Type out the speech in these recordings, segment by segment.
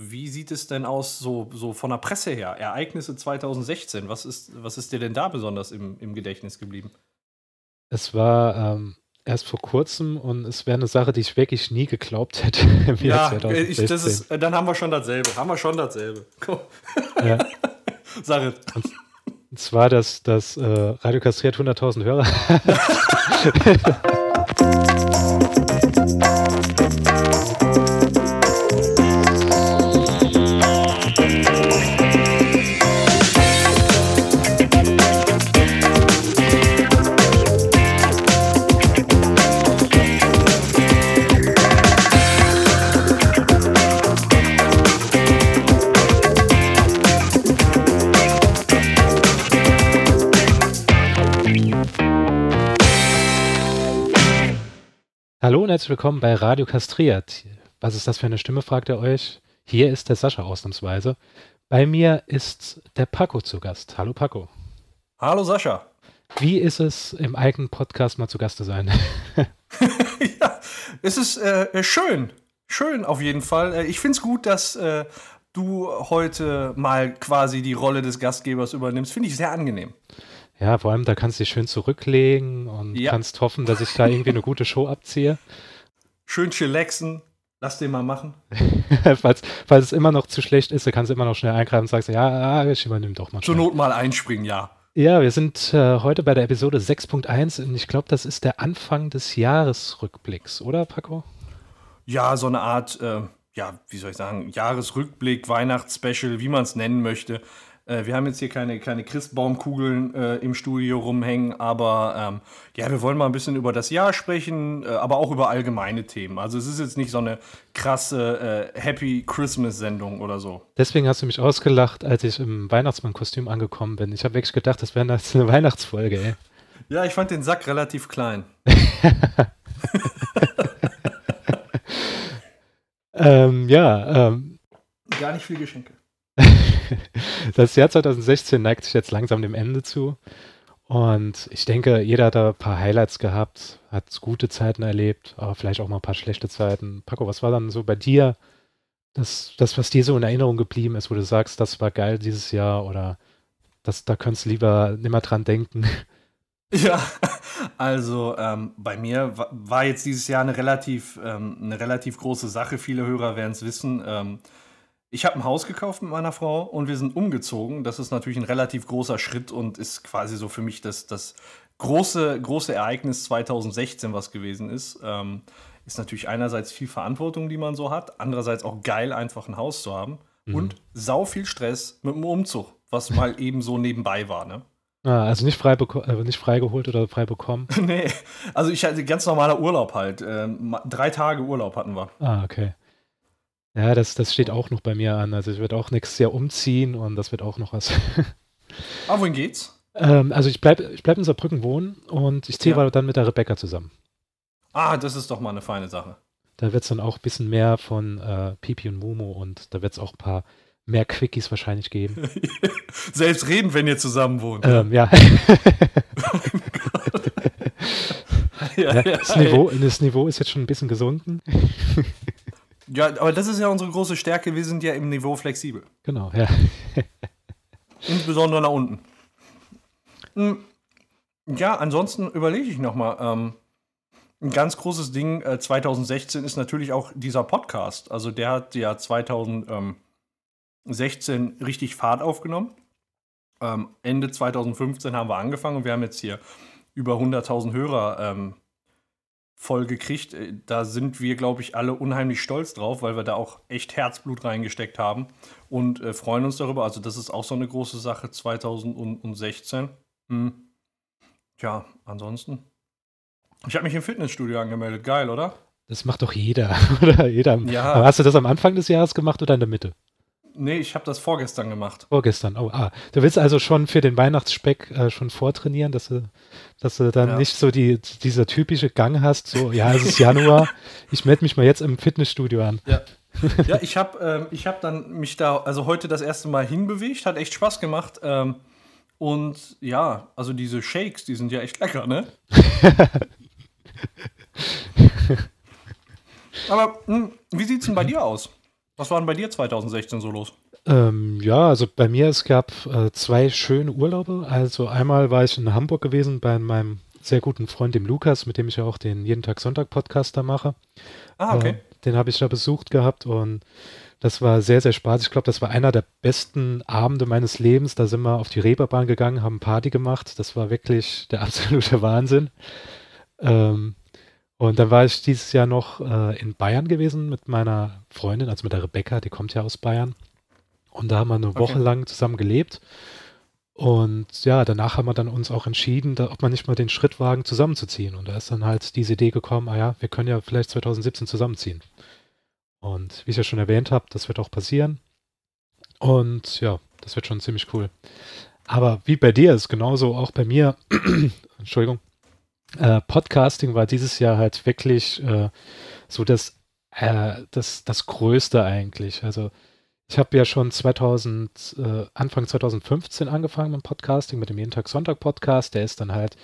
Wie sieht es denn aus, so, so von der Presse her? Ereignisse 2016, was ist, was ist dir denn da besonders im, im Gedächtnis geblieben? Es war ähm, erst vor kurzem und es wäre eine Sache, die ich wirklich nie geglaubt hätte. ja, ich, das ist, dann haben wir schon dasselbe. Haben wir schon dasselbe. Ja. Sag es. Und, und zwar, dass das äh, Radio kastriert 100.000 Hörer. und herzlich willkommen bei Radio Kastriert. Was ist das für eine Stimme, fragt ihr euch? Hier ist der Sascha ausnahmsweise. Bei mir ist der Paco zu Gast. Hallo Paco. Hallo Sascha. Wie ist es, im eigenen Podcast mal zu Gast zu sein? ja, es ist äh, schön. Schön auf jeden Fall. Äh, ich finde es gut, dass äh, du heute mal quasi die Rolle des Gastgebers übernimmst. Finde ich sehr angenehm. Ja, vor allem, da kannst du dich schön zurücklegen und ja. kannst hoffen, dass ich da irgendwie eine gute Show abziehe. Schön chillaxen. Lass den mal machen. falls, falls es immer noch zu schlecht ist, dann kannst du immer noch schnell eingreifen und sagst, ja, ich übernehme doch mal. Zur Not mal einspringen, ja. Ja, wir sind äh, heute bei der Episode 6.1 und ich glaube, das ist der Anfang des Jahresrückblicks, oder Paco? Ja, so eine Art, äh, ja, wie soll ich sagen, Jahresrückblick, Weihnachtsspecial, wie man es nennen möchte. Äh, wir haben jetzt hier keine, keine Christbaumkugeln äh, im Studio rumhängen, aber ähm, ja, wir wollen mal ein bisschen über das Jahr sprechen, äh, aber auch über allgemeine Themen. Also es ist jetzt nicht so eine krasse äh, Happy Christmas-Sendung oder so. Deswegen hast du mich ausgelacht, als ich im Weihnachtsmann-Kostüm angekommen bin. Ich habe wirklich gedacht, das wäre eine Weihnachtsfolge, ey. Ja, ich fand den Sack relativ klein. ähm, ja, ähm, Gar nicht viel Geschenke. das Jahr 2016 neigt sich jetzt langsam dem Ende zu. Und ich denke, jeder hat da ein paar Highlights gehabt, hat gute Zeiten erlebt, aber vielleicht auch mal ein paar schlechte Zeiten. Paco, was war dann so bei dir das, das was dir so in Erinnerung geblieben ist, wo du sagst, das war geil dieses Jahr oder das, da könntest du lieber nimmer dran denken? Ja, also ähm, bei mir war jetzt dieses Jahr eine relativ, ähm, eine relativ große Sache. Viele Hörer werden es wissen. Ähm, ich habe ein Haus gekauft mit meiner Frau und wir sind umgezogen. Das ist natürlich ein relativ großer Schritt und ist quasi so für mich das, das große, große Ereignis 2016, was gewesen ist. Ähm, ist natürlich einerseits viel Verantwortung, die man so hat, andererseits auch geil, einfach ein Haus zu haben mhm. und sau viel Stress mit dem Umzug, was mal eben so nebenbei war, ne? Ah, also nicht frei, äh, nicht frei geholt oder frei bekommen? nee, also ich hatte ganz normaler Urlaub halt. Ähm, drei Tage Urlaub hatten wir. Ah, okay. Ja, das, das steht auch noch bei mir an. Also ich werde auch nächstes Jahr umziehen und das wird auch noch was. ah, wohin geht's? Ähm, also ich bleibe ich bleib in Saarbrücken wohnen und ich ziehe ja. dann mit der Rebecca zusammen. Ah, das ist doch mal eine feine Sache. Da wird es dann auch ein bisschen mehr von äh, Pipi und Momo und da wird es auch ein paar mehr Quickies wahrscheinlich geben. Selbst reden, wenn ihr zusammen wohnt. Ähm, ja. ja, ja, das, Niveau, das Niveau ist jetzt schon ein bisschen gesunken. Ja, aber das ist ja unsere große Stärke. Wir sind ja im Niveau flexibel. Genau, ja. Insbesondere nach unten. Hm, ja, ansonsten überlege ich nochmal. Ähm, ein ganz großes Ding äh, 2016 ist natürlich auch dieser Podcast. Also der hat ja 2016 richtig Fahrt aufgenommen. Ähm, Ende 2015 haben wir angefangen und wir haben jetzt hier über 100.000 Hörer ähm, voll gekriegt. Äh, da sind wir, glaube ich, alle unheimlich stolz drauf, weil wir da auch echt Herzblut reingesteckt haben und äh, freuen uns darüber. Also das ist auch so eine große Sache 2016. Hm. Tja, ansonsten. Ich habe mich im Fitnessstudio angemeldet. Geil, oder? Das macht doch jeder, oder? Jeder. Ja. Aber hast du das am Anfang des Jahres gemacht oder in der Mitte? Nee, ich habe das vorgestern gemacht. Vorgestern, oh, ah. Du willst also schon für den Weihnachtsspeck äh, schon vortrainieren, dass du, dass du dann ja. nicht so die, dieser typische Gang hast, so, ja, es ist Januar, ich melde mich mal jetzt im Fitnessstudio an. Ja. ja, ich habe ähm, hab dann mich da, also heute das erste Mal hinbewegt, hat echt Spaß gemacht. Ähm, und ja, also diese Shakes, die sind ja echt lecker, ne? Aber mh, hm, wie sieht's denn bei dir aus? Was war denn bei dir 2016 so los? Ähm, ja, also bei mir, es gab äh, zwei schöne Urlaube. Also einmal war ich in Hamburg gewesen bei meinem sehr guten Freund, dem Lukas, mit dem ich ja auch den Jeden Tag Sonntag Podcast da mache. Ah, okay. Äh, den habe ich da besucht gehabt und das war sehr, sehr spaßig. Ich glaube, das war einer der besten Abende meines Lebens. Da sind wir auf die Reeperbahn gegangen, haben Party gemacht. Das war wirklich der absolute Wahnsinn. Ähm, und dann war ich dieses Jahr noch äh, in Bayern gewesen mit meiner Freundin, also mit der Rebecca, die kommt ja aus Bayern. Und da haben wir eine Okay. Woche lang zusammen gelebt. Und ja, danach haben wir dann uns auch entschieden, da, ob man nicht mal den Schritt wagen, zusammenzuziehen. Und da ist dann halt diese Idee gekommen, ah ja, wir können ja vielleicht 2017 zusammenziehen. Und wie ich ja schon erwähnt habe, das wird auch passieren. Und ja, das wird schon ziemlich cool. Aber wie bei dir ist genauso auch bei mir, Entschuldigung, äh, Podcasting war dieses Jahr halt wirklich äh, so das, äh, das, das Größte eigentlich. Also ich habe ja schon 2000, äh, Anfang 2015 angefangen mit dem Podcasting, mit dem Jeden Tag Sonntag Podcast. Der ist dann halt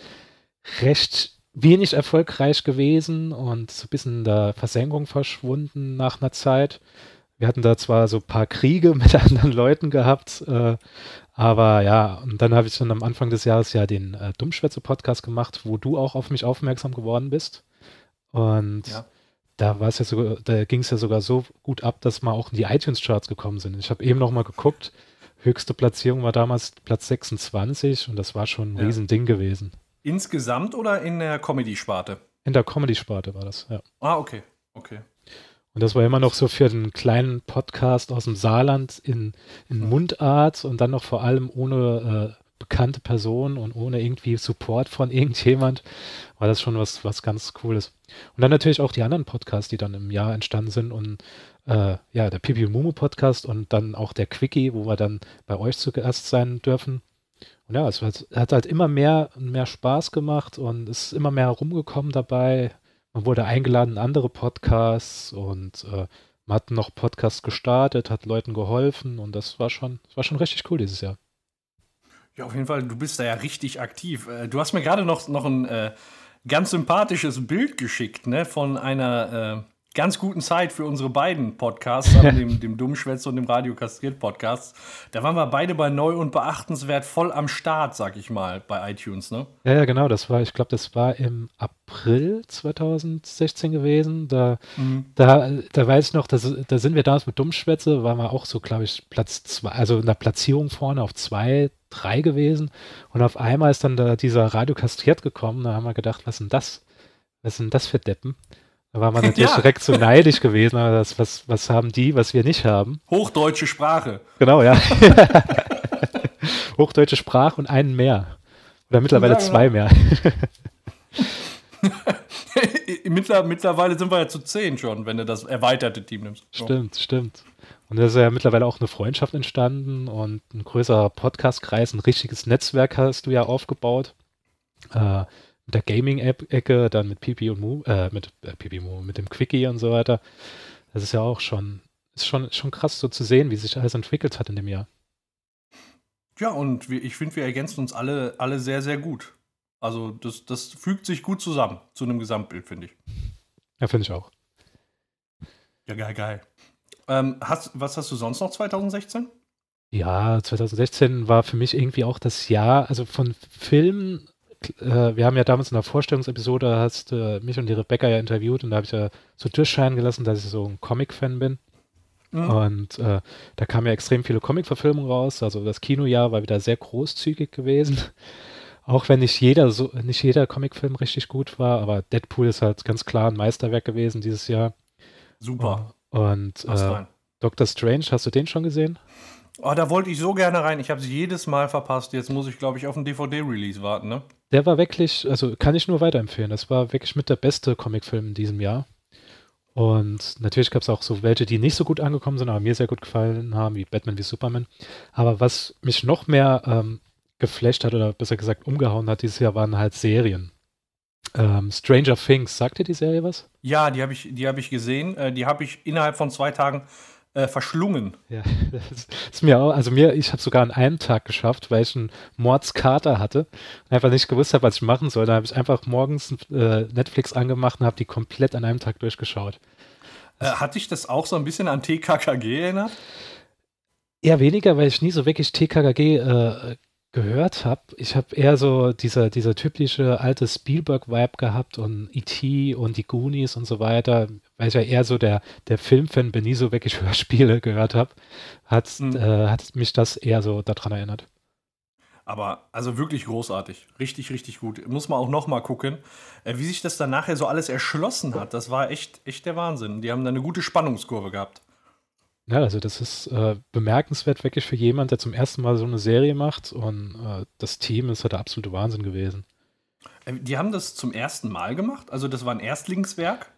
recht wenig erfolgreich gewesen und so ein bisschen in der Versenkung verschwunden nach einer Zeit. Wir hatten da zwar so ein paar Kriege mit anderen Leuten gehabt, äh, aber ja, und dann habe ich dann am Anfang des Jahres ja den äh, Dummschwätze-Podcast gemacht, wo du auch auf mich aufmerksam geworden bist. Und Ja. da war es ja sogar, da ging es ja sogar so gut ab, dass wir auch in die iTunes-Charts gekommen sind. Ich habe eben noch mal geguckt, höchste Platzierung war damals Platz 26 und das war schon ein Ja. Riesending gewesen. Insgesamt oder in der Comedy-Sparte? In der Comedy-Sparte war das, ja. Ah, okay. Okay. Und das war immer noch so für einen kleinen Podcast aus dem Saarland in, in Mundart und dann noch vor allem ohne äh, bekannte Person und ohne irgendwie Support von irgendjemand, war das schon was, was ganz Cooles. Und dann natürlich auch die anderen Podcasts, die dann im Jahr entstanden sind und äh, ja, der Pipi und Mumu Podcast und dann auch der Quickie, wo wir dann bei euch zu Gast sein dürfen. Und ja, es hat, hat halt immer mehr und mehr Spaß gemacht und ist immer mehr rumgekommen dabei. Man wurde eingeladen in andere Podcasts und äh, man hat noch Podcasts gestartet, hat Leuten geholfen und das war schon, das war schon richtig cool dieses Jahr. Ja, auf jeden Fall, du bist da ja richtig aktiv. Äh, Du hast mir gerade noch, noch ein äh, ganz sympathisches Bild geschickt, ne, von einer äh, ganz guten Zeit für unsere beiden Podcasts, also dem, dem Dummschwätze und dem Radio Kastriert Podcast. Da waren wir beide bei neu und beachtenswert voll am Start, sag ich mal, bei iTunes, ne? Ja, ja, genau, das war, ich glaube, das war im April 2016 gewesen. Da, da, da weiß ich noch, dass, da sind wir damals mit Dummschwätze, waren wir auch so, glaube ich, Platz zwei, also in der Platzierung vorne auf zwei, drei gewesen. Und auf einmal ist dann da dieser Radio Kastriert gekommen. Da haben wir gedacht, was ist denn das? Was sind das für Deppen? Da war man natürlich Ja. direkt so neidisch gewesen, aber das, was, was haben die, was wir nicht haben? Hochdeutsche Sprache. Genau, ja. Hochdeutsche Sprache und einen mehr. Oder mittlerweile Ja, genau. zwei mehr. Mittler, mittlerweile sind wir ja zu zehn schon, wenn du das erweiterte Team nimmst. So. Stimmt, stimmt. Und da ist ja mittlerweile auch eine Freundschaft entstanden und ein größerer Podcastkreis, ein richtiges Netzwerk hast du ja aufgebaut. Äh, mit der Gaming-Ecke, dann mit Pipi und Mu, äh, mit äh, Pipi Mu, mit dem Quickie und so weiter. Das ist ja auch schon, ist schon, schon krass so zu sehen, wie sich alles entwickelt hat in dem Jahr. Ja, und wir, ich finde, wir ergänzen uns alle, alle sehr, sehr gut. Also das, das fügt sich gut zusammen zu einem Gesamtbild, finde ich. Ja, finde ich auch. Ja, geil, geil. Ähm, hast, was hast du sonst noch 2016? Ja, 2016 war für mich irgendwie auch das Jahr, also von Filmen, äh, wir haben ja damals in der Vorstellungsepisode, hast äh, mich und die Rebecca ja interviewt und da habe ich ja so durchscheinen gelassen, dass ich so ein Comic-Fan bin. Mhm. Und äh, da kamen ja extrem viele Comic-Verfilmungen raus. Also das Kinojahr war wieder sehr großzügig gewesen. Auch wenn nicht jeder so, nicht jeder Comicfilm richtig gut war, aber Deadpool ist halt ganz klar ein Meisterwerk gewesen dieses Jahr. Super. Und Passt äh. Doctor Strange, hast du den schon gesehen? Oh, da wollte ich so gerne rein. Ich habe sie jedes Mal verpasst. Jetzt muss ich, glaube ich, auf einen DVD-Release warten, ne? Der war wirklich, also kann ich nur weiterempfehlen. Das war wirklich mit der beste Comicfilm in diesem Jahr. Und natürlich gab es auch so welche, die nicht so gut angekommen sind, aber mir sehr gut gefallen haben, wie Batman wie Superman. Aber was mich noch mehr ähm, geflasht hat oder besser gesagt umgehauen hat dieses Jahr, waren halt Serien. Ähm, Stranger Things, sagt dir die Serie was? Ja, die habe ich, hab ich gesehen. Äh, die habe ich innerhalb von zwei Tagen äh, verschlungen. Ja, das ist, mir auch, also mir, ich habe sogar an einem Tag geschafft, weil ich einen Mordskater hatte und einfach nicht gewusst habe, was ich machen soll. Da habe ich einfach morgens äh, Netflix angemacht und habe die komplett an einem Tag durchgeschaut. Äh, hat dich das auch so ein bisschen an TKKG erinnert? Eher weniger, weil ich nie so wirklich TKKG äh, gehört habe. Ich habe eher so dieser, dieser typische alte Spielberg-Vibe gehabt und E.T. und die Goonies und so weiter, weil ich ja eher so der, der Filmfan bin, nie so wirklich Hörspiele gehört habe, hat, mhm. äh, hat mich das eher so daran erinnert. Aber also wirklich großartig. Richtig, richtig gut. Muss man auch noch mal gucken, äh, wie sich das dann nachher so alles erschlossen hat. Das war echt, echt der Wahnsinn. Die haben da eine gute Spannungskurve gehabt. Ja, also das ist äh, bemerkenswert wirklich für jemand, der zum ersten Mal so eine Serie macht und äh, das Team ist halt der absolute Wahnsinn gewesen. Äh, die haben das zum ersten Mal gemacht? Also das war ein Erstlingswerk?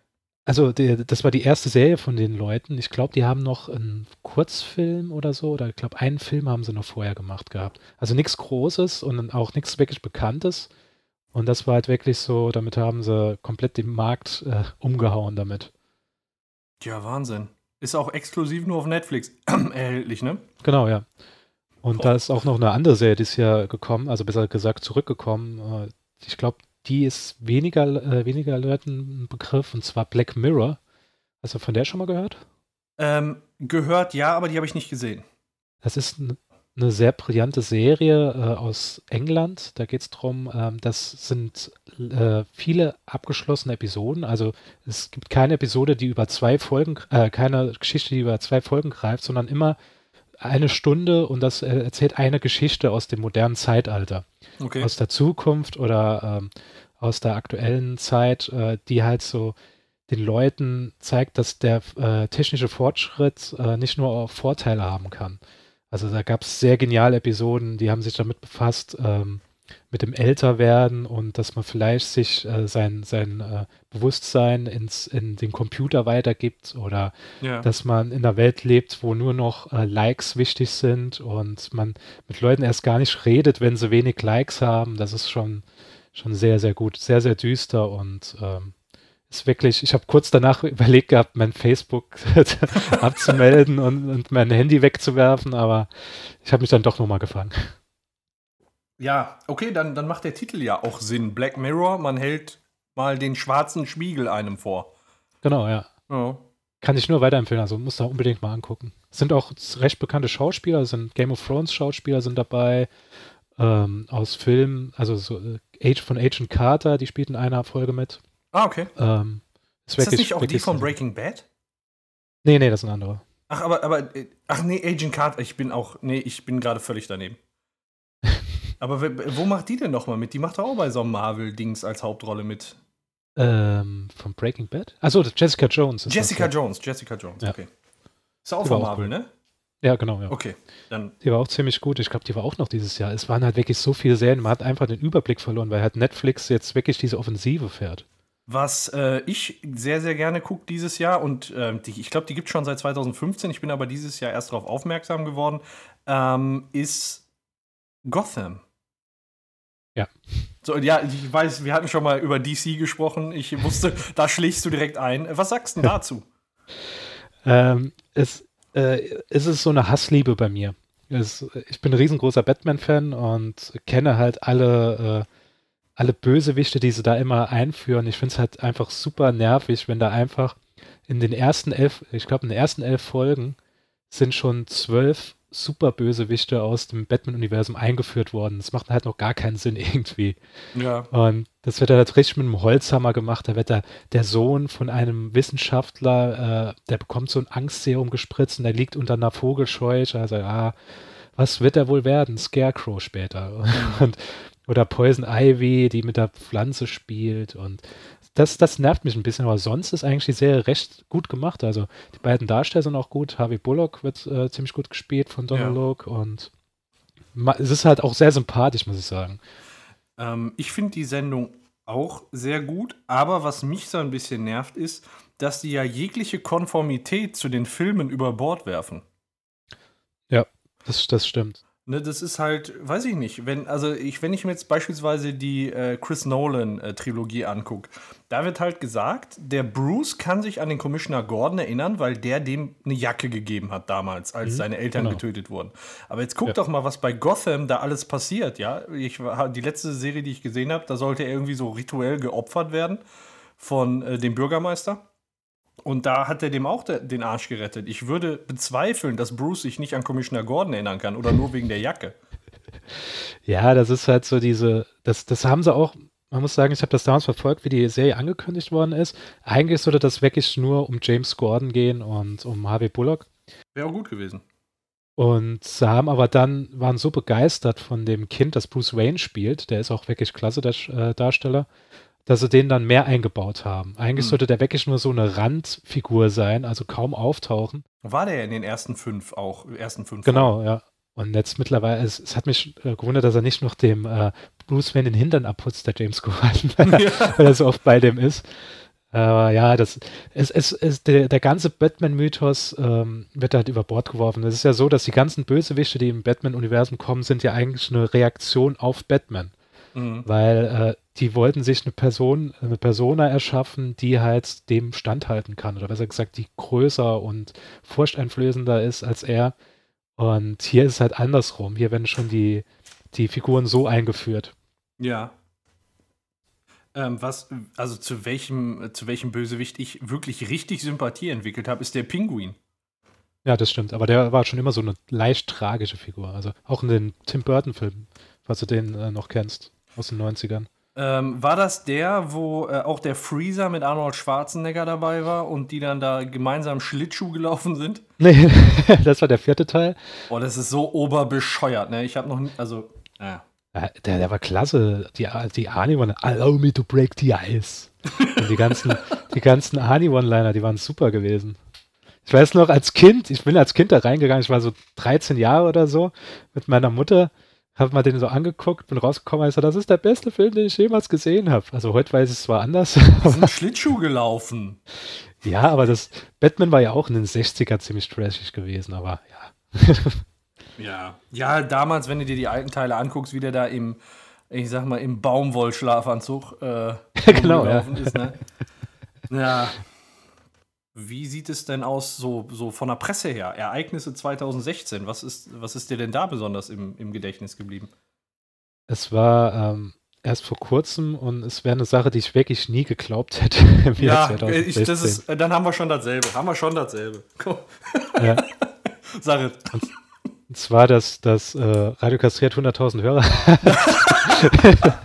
Also die, das war die erste Serie von den Leuten. Ich glaube, die haben noch einen Kurzfilm oder so, oder ich glaube, einen Film haben sie noch vorher gemacht gehabt. Also nichts Großes und auch nichts wirklich Bekanntes. Und das war halt wirklich so, damit haben sie komplett den Markt äh, umgehauen damit. Ja, Wahnsinn. Ist auch exklusiv nur auf Netflix erhältlich, ne? Genau, ja. Und oh. da ist auch noch eine andere Serie dieses Jahr gekommen, also besser gesagt zurückgekommen. Äh, ich glaube, die ist weniger, äh, weniger Leuten ein Begriff, und zwar Black Mirror. Hast du von der schon mal gehört? Ähm, gehört, ja, aber die habe ich nicht gesehen. Das ist eine sehr brillante Serie äh, aus England. Da geht es darum, ähm, das sind äh, viele abgeschlossene Episoden. Also es gibt keine Episode, die über zwei Folgen, äh, keine Geschichte, die über zwei Folgen greift, sondern immer eine Stunde und das äh, erzählt eine Geschichte aus dem modernen Zeitalter. Okay. Aus der Zukunft oder ähm, aus der aktuellen Zeit, äh, die halt so den Leuten zeigt, dass der äh, technische Fortschritt nicht nur Vorteile haben kann. Also da gab es sehr geniale Episoden, die haben sich damit befasst, ähm, mit dem Älterwerden und dass man vielleicht sich äh, sein, sein äh, Bewusstsein ins, in den Computer weitergibt oder ja. dass man in einer Welt lebt, wo nur noch äh, Likes wichtig sind und man mit Leuten erst gar nicht redet, wenn sie wenig Likes haben. Das ist schon, schon sehr, sehr gut, sehr, sehr düster und ähm, ist wirklich, ich habe kurz danach überlegt gehabt, mein Facebook abzumelden und, und mein Handy wegzuwerfen, aber ich habe mich dann doch nochmal gefangen. Ja, okay, dann, dann macht der Titel ja auch Sinn. Black Mirror, man hält mal den schwarzen Spiegel einem vor. Genau, ja. Oh. Kann ich nur weiterempfehlen, also muss da unbedingt mal angucken. Es sind auch recht bekannte Schauspieler, sind Game of Thrones Schauspieler sind dabei, ähm, aus Filmen, also so, äh, Age von Agent Carter, die spielt in einer Folge mit. Ah, okay. Ähm, ist, ist das nicht auch die von Breaking Bad? Nee, nee, das ist ein anderer. Ach, aber, aber, äh, ach nee, Agent Carter, ich bin auch, nee, ich bin gerade völlig daneben. Aber wo macht die denn nochmal mit? Die macht doch auch bei so einem Marvel-Dings als Hauptrolle mit. Ähm, von Breaking Bad? Achso, Jessica Jones. Jessica Jones, Jessica Jones, ja. okay. Ist auch die von Marvel, cool. ne? Ja, genau, ja. Okay, dann. Die war auch ziemlich gut. Ich glaube, die war auch noch dieses Jahr. Es waren halt wirklich so viele Serien, man hat einfach den Überblick verloren, weil halt Netflix jetzt wirklich diese Offensive fährt. Was äh, ich sehr, sehr gerne gucke dieses Jahr und äh, die, ich glaube, die gibt es schon seit 2015, ich bin aber dieses Jahr erst darauf aufmerksam geworden, ähm, ist Gotham. Ja. So, ja, ich weiß, wir hatten schon mal über DC gesprochen. Ich wusste, da schlägst du direkt ein. Was sagst du dazu? ähm, es, äh, es ist so eine Hassliebe bei mir. Es, ich bin ein riesengroßer Batman-Fan und kenne halt alle, äh, alle Bösewichte, die sie da immer einführen. Ich finde es halt einfach super nervig, wenn da einfach in den ersten elf, ich glaube, in den ersten elf Folgen sind schon zwölf Superbösewichte aus dem Batman-Universum eingeführt worden. Das macht halt noch gar keinen Sinn irgendwie. Ja. Und das wird dann halt richtig mit einem Holzhammer gemacht. Da wird da der Sohn von einem Wissenschaftler, äh, der bekommt so ein Angstserum gespritzt und der liegt unter einer Vogelscheuche. Also, ja, was wird er wohl werden? Scarecrow später. und, oder Poison Ivy, die mit der Pflanze spielt und das, das nervt mich ein bisschen, aber sonst ist eigentlich die Serie recht gut gemacht. Also die beiden Darsteller sind auch gut. Harvey Bullock wird äh, ziemlich gut gespielt von Donald ja. Logue und es ist halt auch sehr sympathisch, muss ich sagen. Ähm, ich finde die Sendung auch sehr gut, aber was mich so ein bisschen nervt, ist, dass die ja jegliche Konformität zu den Filmen über Bord werfen. Ja, das, das stimmt. Ne, das ist halt, weiß ich nicht, wenn, also ich, wenn ich mir jetzt beispielsweise die äh, Chris Nolan-Trilogie äh, angucke, da wird halt gesagt, der Bruce kann sich an den Commissioner Gordon erinnern, weil der dem eine Jacke gegeben hat damals, als mhm, seine Eltern genau. getötet wurden. Aber jetzt guck ja. doch mal, was bei Gotham da alles passiert, ja. Ich, die letzte Serie, die ich gesehen habe, da sollte er irgendwie so rituell geopfert werden von äh, dem Bürgermeister. Und da hat er dem auch den Arsch gerettet. Ich würde bezweifeln, dass Bruce sich nicht an Commissioner Gordon erinnern kann oder nur wegen der Jacke. Ja, das ist halt so diese, das, das haben sie auch, man muss sagen, ich habe das damals verfolgt, wie die Serie angekündigt worden ist. Eigentlich sollte das wirklich nur um James Gordon gehen und um Harvey Bullock. Wäre auch gut gewesen. Und sie haben aber dann, waren so begeistert von dem Kind, das Bruce Wayne spielt, der ist auch wirklich klasse, der äh, Darsteller, dass sie den dann mehr eingebaut haben. Eigentlich hm. sollte der wirklich nur so eine Randfigur sein, also kaum auftauchen. War der in den ersten fünf auch, ersten fünf? Genau, ja. Und jetzt mittlerweile, es, es hat mich äh, gewundert, dass er nicht noch dem äh, Bruce Wayne den Hintern abputzt, der James Gordon, weil, ja. weil er so oft bei dem ist. Aber ja, das, es, es, es, der, der ganze Batman-Mythos ähm, wird halt über Bord geworfen. Es ist ja so, dass die ganzen Bösewichte, die im Batman-Universum kommen, sind ja eigentlich eine Reaktion auf Batman. Mhm. Weil äh, die wollten sich eine Person, eine Persona erschaffen, die halt dem standhalten kann. Oder besser gesagt, die größer und furchteinflößender ist als er. Und hier ist es halt andersrum. Hier werden schon die, die Figuren so eingeführt. Ja. Ähm, was, also zu welchem, zu welchem Bösewicht ich wirklich richtig Sympathie entwickelt habe, ist der Pinguin. Ja, das stimmt. Aber der war schon immer so eine leicht tragische Figur. Also auch in den Tim Burton-Filmen, falls du den äh, noch kennst, aus den 90ern. Ähm, war das der, wo äh, auch der Freezer mit Arnold Schwarzenegger dabei war und die dann da gemeinsam Schlittschuh gelaufen sind? Nee, das war der vierte Teil. Oh, das ist so oberbescheuert, ne? Ich habe noch nie, also, ja. Der, der war klasse. Die, die Ani waren Allow me to break the ice. Und die ganzen, die ganzen Ani One-Liner, die waren super gewesen. Ich weiß noch, als Kind, ich bin als Kind da reingegangen, ich war so 13 Jahre oder so, mit meiner Mutter habe mal den so angeguckt, bin rausgekommen, also das ist der beste Film, den ich jemals gesehen habe. Also heute weiß ich es zwar anders. Wir sind Schlittschuh gelaufen. Ja, aber das Batman war ja auch in den 60er ziemlich trashig gewesen, aber ja. ja. Ja, damals, wenn du dir die alten Teile anguckst, wie der da im, ich sag mal, im Baumwollschlafanzug äh, genau, gelaufen ja. ist, ne? Ja. Wie sieht es denn aus, so, so von der Presse her? Ereignisse 2016, was ist, was ist dir denn da besonders im, im Gedächtnis geblieben? Es war ähm, erst vor kurzem und es wäre eine Sache, die ich wirklich nie geglaubt hätte. Im ja, ich, das ist, dann haben wir schon dasselbe. Haben wir schon dasselbe. Ja. Sag es. Und, zwar, dass das äh, Radio kastriert 100.000 Hörer.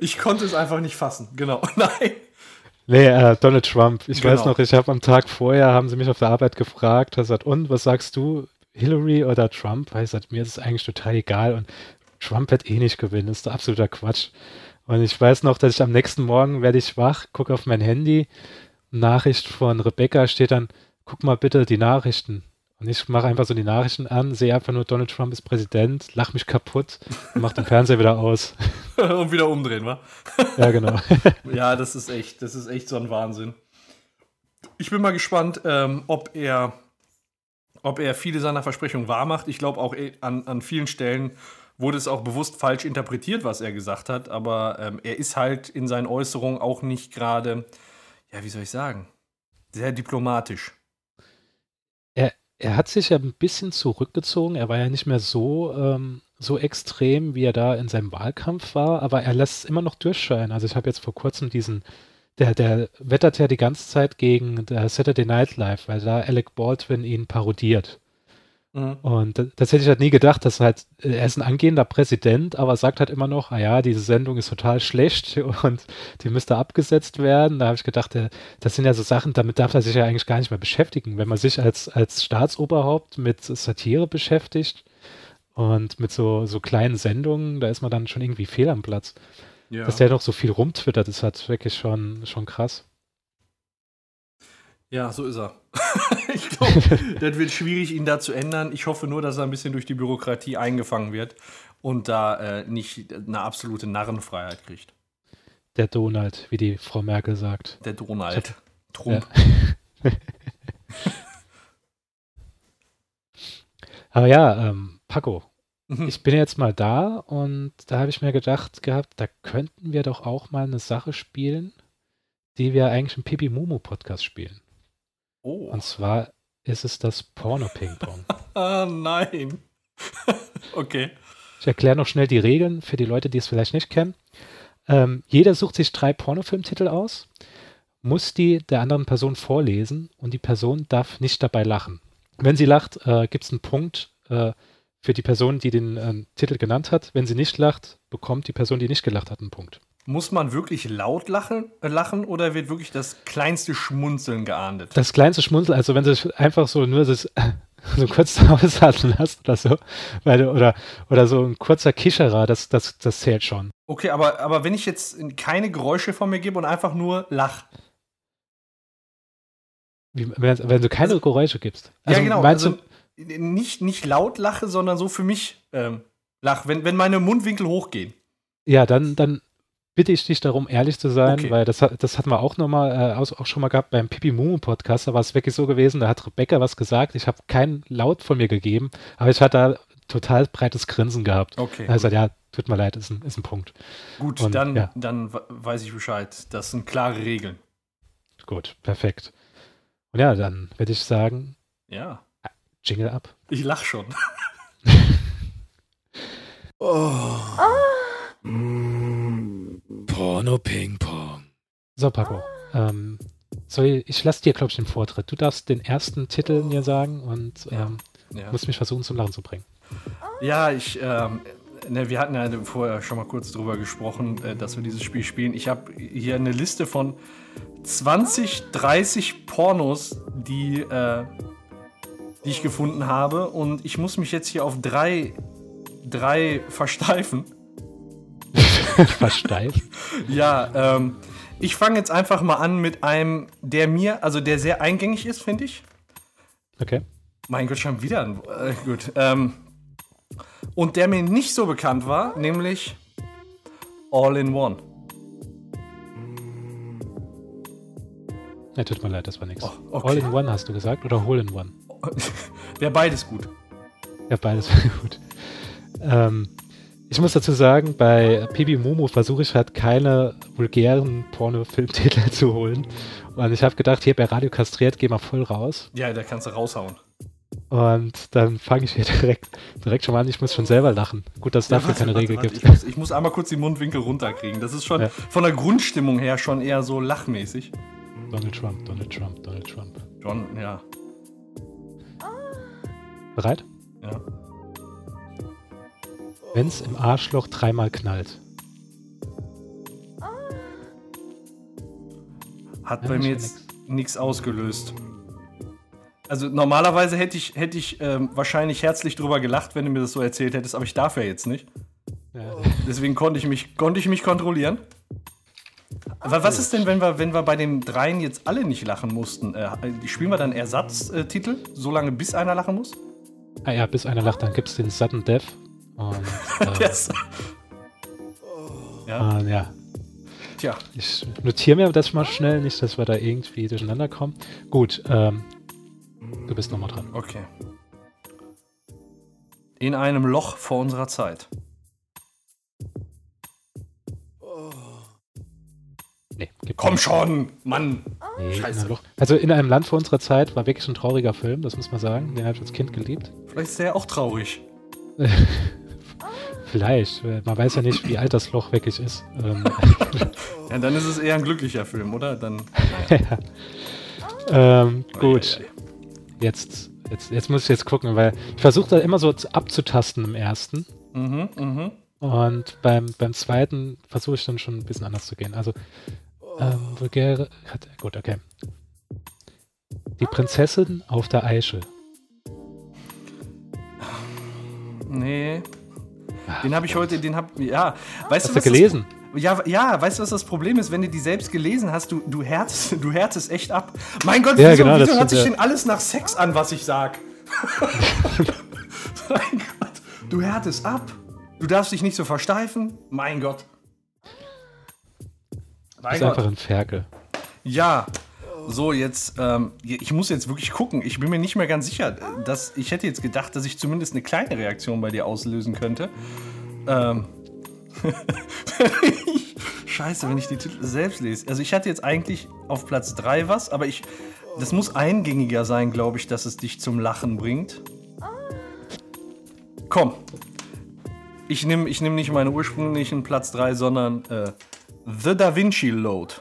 ich konnte es einfach nicht fassen. Genau. Nein. Nee, äh, Donald Trump. Ich genau. weiß noch, ich habe am Tag vorher, haben sie mich auf der Arbeit gefragt, hat gesagt, und, was sagst du, Hillary oder Trump? Weil gesagt, mir ist es eigentlich total egal und Trump wird eh nicht gewinnen, das ist absoluter Quatsch. Und ich weiß noch, dass ich am nächsten Morgen werde ich wach, gucke auf mein Handy, Nachricht von Rebecca steht dann, guck mal bitte die Nachrichten. Und ich mache einfach so die Nachrichten an, sehe einfach nur, Donald Trump ist Präsident, lach mich kaputt und mach den Fernseher wieder aus. und wieder umdrehen, wa? ja, genau. ja, das ist echt, das ist echt so ein Wahnsinn. Ich bin mal gespannt, ähm, ob er, ob er viele seiner Versprechungen wahrmacht. Ich glaube auch äh, an, an vielen Stellen wurde es auch bewusst falsch interpretiert, was er gesagt hat. Aber ähm, er ist halt in seinen Äußerungen auch nicht gerade, ja, wie soll ich sagen, sehr diplomatisch er hat sich ja ein bisschen zurückgezogen. Er war ja nicht mehr so, ähm, so extrem, wie er da in seinem Wahlkampf war, aber er lässt es immer noch durchscheinen. Also ich habe jetzt vor kurzem diesen, der, der wettert ja die ganze Zeit gegen Saturday Night Live, weil da Alec Baldwin ihn parodiert. Mhm. Und das, das, hätte ich halt nie gedacht, dass halt, äh, er ist ein angehender Präsident, aber sagt halt immer noch, ah ja, diese Sendung ist total schlecht und die müsste abgesetzt werden. Da habe ich gedacht, das sind ja so Sachen, damit darf er sich ja eigentlich gar nicht mehr beschäftigen. Wenn man sich als, als Staatsoberhaupt mit Satire beschäftigt und mit so, so kleinen Sendungen, da ist man dann schon irgendwie fehl am Platz. Ja. Dass der noch so viel rumtwittert, ist halt wirklich schon, schon krass. Ja, so ist er. glaube, das wird schwierig, ihn da zu ändern. Ich hoffe nur, dass er ein bisschen durch die Bürokratie eingefangen wird und da äh, nicht eine absolute Narrenfreiheit kriegt. Der Donald, wie die Frau Merkel sagt. Der Donald. Hab, Trump. Ja. Aber ja, ähm, Paco, mhm. ich bin jetzt mal da und da habe ich mir gedacht gehabt, da könnten wir doch auch mal eine Sache spielen, die wir eigentlich im Pipi Momo Podcast spielen. Oh. Und zwar ist es das Porno-Ping-Pong. ah, nein. okay. Ich erkläre noch schnell die Regeln für die Leute, die es vielleicht nicht kennen. Ähm, jeder sucht sich drei Pornofilmtitel aus, muss die der anderen Person vorlesen und die Person darf nicht dabei lachen. Wenn sie lacht, äh, gibt es einen Punkt äh, für die Person, die den äh, Titel genannt hat. Wenn sie nicht lacht, bekommt die Person, die nicht gelacht hat, einen Punkt. Muss man wirklich laut lachen, äh, lachen oder wird wirklich das kleinste Schmunzeln geahndet? Das kleinste Schmunzeln, also wenn sie einfach so nur das, so kurz ausatmen lässt oder so, weil, oder, oder so ein kurzer Kischerer, das, das, das zählt schon. Okay, aber, aber wenn ich jetzt keine Geräusche von mir gebe und einfach nur lach. Wie, wenn, wenn, du keine also, Geräusche gibst. Also, ja, genau. Meinst also, du, nicht, nicht laut lache, sondern so für mich ähm, lach, wenn, wenn meine Mundwinkel hochgehen. Ja, dann, dann bitte ich dich darum, ehrlich zu sein, okay. weil das, das hatten wir auch nochmal, äh, auch schon mal gehabt beim Pipi Mumu Podcast, da war es wirklich so gewesen, da hat Rebecca was gesagt, ich habe keinen Laut von mir gegeben, aber ich hatte da total breites Grinsen gehabt. Okay. Also ja, tut mir leid, ist ein, ist ein Punkt. Gut, Und, dann, ja. dann weiß ich Bescheid. Das sind klare Regeln. Gut, perfekt. Und ja, dann würde ich sagen, ja. Jingle ab. Ich lach schon. oh. oh. Mm. Porno Ping Pong. So, Paco. Ähm, soll ich, lasse dir, glaube ich, den Vortritt. Du darfst den ersten Titel mir sagen und ähm, ja. musst mich versuchen zum Lachen zu bringen. Ja, ich, ähm, ne, wir hatten ja vorher schon mal kurz drüber gesprochen, äh, dass wir dieses Spiel spielen. Ich habe hier eine Liste von 20, 30 Pornos, die, äh, die ich gefunden habe. Und ich muss mich jetzt hier auf drei, drei versteifen. versteifen? ja, ähm, ich fange jetzt einfach mal an mit einem, der mir, also der sehr eingängig ist, finde ich. Okay. Mein Gott, schon wieder. Äh, gut. Ähm, und der mir nicht so bekannt war, nämlich All in One. Ja, tut mir leid, das war nichts. Oh, okay. All in One hast du gesagt oder Hole in One? Wäre beides gut. Ja, beides wäre gut. Ähm, ich muss dazu sagen, bei Pibi Momo versuche ich halt keine vulgären Porno-Filmtitel zu holen. Und ich habe gedacht, hier bei Radio Kastriert, geh mal voll raus. Ja, da kannst du raushauen. Und dann fange ich hier direkt, direkt schon mal an. Ich muss schon selber lachen. Gut, dass es ja, dafür warte, keine warte, Regel warte. gibt. Ich muss, ich muss, einmal kurz die Mundwinkel runterkriegen. Das ist schon ja. von der Grundstimmung her schon eher so lachmäßig. Donald Trump, Donald Trump, Donald Trump. John, ja. Bereit? Ja. Wenn's im Arschloch dreimal knallt. Hat ja, bei mir jetzt nichts ausgelöst. Also normalerweise hätte ich, hätte ich ähm, wahrscheinlich herzlich drüber gelacht, wenn du mir das so erzählt hättest, aber ich darf ja jetzt nicht. Ja. Deswegen konnte ich mich, konnte ich mich kontrollieren. Aber was ist denn, wenn wir, wenn wir bei den dreien jetzt alle nicht lachen mussten? Äh, spielen wir dann Ersatztitel, so lange bis einer lachen muss? Ah ja, bis einer lacht, dann gibt es den Sudden Death. Und, äh, ja. Und, ja. Tja. Ich notiere mir das mal schnell, nicht, dass wir da irgendwie durcheinander kommen. Gut, ähm, du bist nochmal dran. Okay. In einem Loch vor unserer Zeit. Nee, Komm schon, Mann. Nee, Scheiße. Also in einem Land vor unserer Zeit war wirklich ein trauriger Film, das muss man sagen. Den habe ich als Kind geliebt. Vielleicht ist der auch traurig. Vielleicht. Man weiß ja nicht, wie alt das Loch wirklich ist. Ähm. ja, dann ist es eher ein glücklicher Film, oder? Dann. ja. ähm, gut. Jetzt, jetzt, jetzt muss ich jetzt gucken, weil ich versuche da immer so abzutasten im ersten. Mhm, mhm. Und beim, beim zweiten versuche ich dann schon ein bisschen anders zu gehen. Also ähm. Gut, okay. Die Prinzessin auf der Eichel. Nee. Den habe ich heute, den habe ja, weißt hast du, du gelesen? Das, ja, ja, weißt du, was das Problem ist, wenn du die selbst gelesen hast, du, du härtest, du härtest echt ab. Mein Gott, ja, wieso, genau, wieso hört sich denn alles nach Sex an, was ich sag? mein Gott, du härtest ab. Du darfst dich nicht so versteifen. Mein Gott. Mein ist Gott. einfach ein Ferkel. Ja. So, jetzt, ähm, ich muss jetzt wirklich gucken. Ich bin mir nicht mehr ganz sicher. Dass, ich hätte jetzt gedacht, dass ich zumindest eine kleine Reaktion bei dir auslösen könnte. Ähm. Scheiße, wenn ich die Titel selbst lese. Also ich hatte jetzt eigentlich auf Platz 3 was, aber ich. Das muss eingängiger sein, glaube ich, dass es dich zum Lachen bringt. Komm. Ich nehme ich nehm nicht meinen ursprünglichen Platz 3, sondern äh, The Da Vinci Load.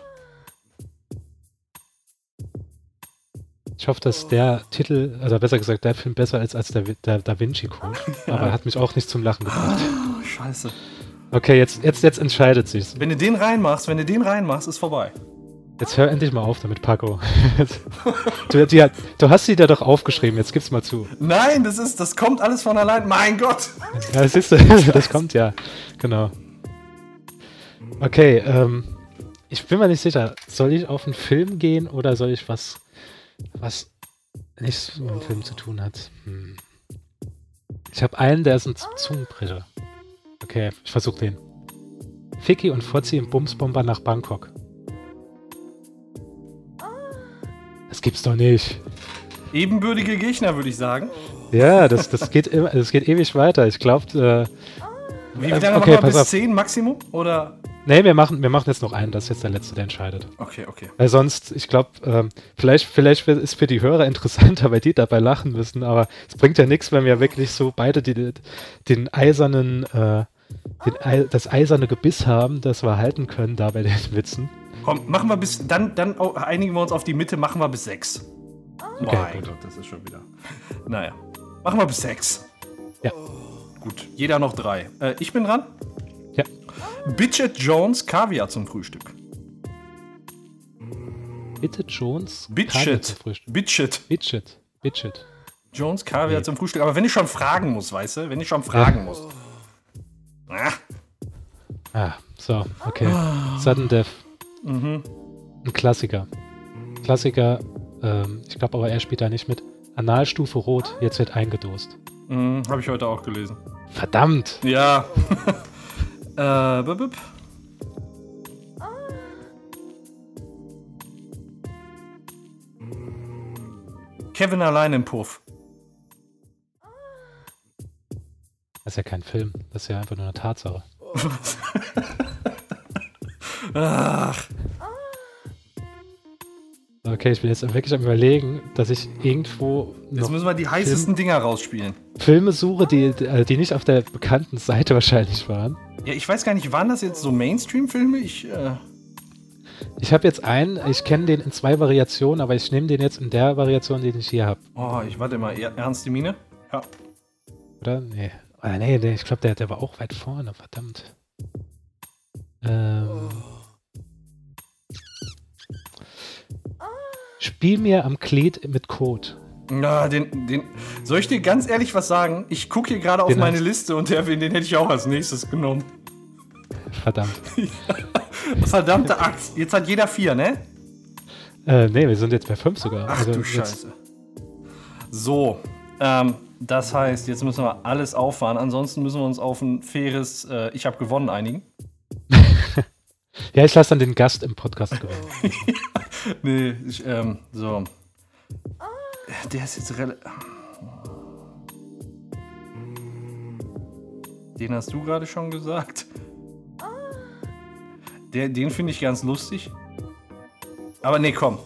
Ich hoffe, dass der Titel, oder besser gesagt, der Film besser ist als der, der Da Vinci Code. ja. Aber er hat mich auch nicht zum Lachen gebracht. Oh, scheiße. Okay, jetzt, jetzt, jetzt entscheidet sich's. Wenn du den reinmachst, wenn du den reinmachst, ist vorbei. Jetzt hör endlich mal auf damit, Paco. du, die, du, hast sie da doch aufgeschrieben, jetzt gib's mal zu. Nein, das ist, das kommt alles von allein. Mein Gott! Ja, das ist, das kommt ja. Genau. Okay, ähm, ich bin mir nicht sicher. Soll ich auf einen Film gehen oder soll ich was, was nichts mit dem Film zu tun hat? Hm. Ich habe einen, der ist ein Zungenbrecher. Okay, ich versuche den. Ficky und Fozzi im Bumsbomber nach Bangkok. Das gibt's doch nicht. Ebenbürtige Gegner, würde ich sagen. Ja, das, das, geht, das geht ewig weiter. Ich glaube. Äh, Wie lange okay, noch mal bis auf. 10 Maximum? Oder? Nee, wir machen, wir machen jetzt noch einen. Das ist jetzt der letzte, der entscheidet. Okay, okay. Weil sonst, ich glaube, ähm, vielleicht, vielleicht ist für die Hörer interessanter, weil die dabei lachen müssen. Aber es bringt ja nichts, wenn wir wirklich so beide die, den eisernen, äh, den, das eiserne Gebiss haben, das wir halten können da bei den Witzen. Komm, machen wir bis. Dann, dann einigen wir uns auf die Mitte, machen wir bis sechs. Okay, mein gut. Gott, das ist schon wieder. Naja. Machen wir bis sechs. Ja. Gut, jeder noch drei. Äh, ich bin dran? Ja. Bidget Jones Kaviar zum Frühstück. Bitte Jones? Bidget. Bidget. Bidget. Bidget. Jones Kaviar nee. zum Frühstück. Aber wenn ich schon fragen muss, weißt du? Wenn ich schon fragen ja. muss. Ah. ah, so, okay. Sudden Death. Mhm. Ein Klassiker. Klassiker, ähm, ich glaube aber er spielt da nicht mit. Analstufe Rot, jetzt wird eingedost. Mhm, Habe ich heute auch gelesen. Verdammt! Ja. äh, bip, bip. Kevin allein im Puff. Das ist ja kein Film, das ist ja einfach nur eine Tatsache. Ach. Okay, ich bin jetzt wirklich am überlegen, dass ich irgendwo. Jetzt müssen wir die heißesten Film Dinger rausspielen. Filme suche, die, äh, die nicht auf der bekannten Seite wahrscheinlich waren. Ja, ich weiß gar nicht, waren das jetzt so Mainstream-Filme? Ich. Äh ich habe jetzt einen, ich kenne den in zwei Variationen, aber ich nehme den jetzt in der Variation, die ich hier habe. Oh, ich warte mal, ernst die Mine? Ja. Oder? Nee. Oder nee, nee ich glaube, der, der war auch weit vorne, verdammt. Ähm. Oh. Spiel mir am Glied mit Code. Na, den, den. Soll ich dir ganz ehrlich was sagen? Ich gucke hier gerade auf meine Liste und der, den hätte ich auch als nächstes genommen. Verdammt. Verdammte Axt. Jetzt hat jeder vier, ne? Äh, ne, wir sind jetzt bei fünf sogar. Ach also du Scheiße. So, ähm, das heißt, jetzt müssen wir alles auffahren. Ansonsten müssen wir uns auf ein faires äh, Ich habe gewonnen einigen. Ja, ich lasse dann den Gast im Podcast gewinnen. nee, ich, ähm, so. Der ist jetzt relativ. Den hast du gerade schon gesagt. Der, den finde ich ganz lustig. Aber nee, komm.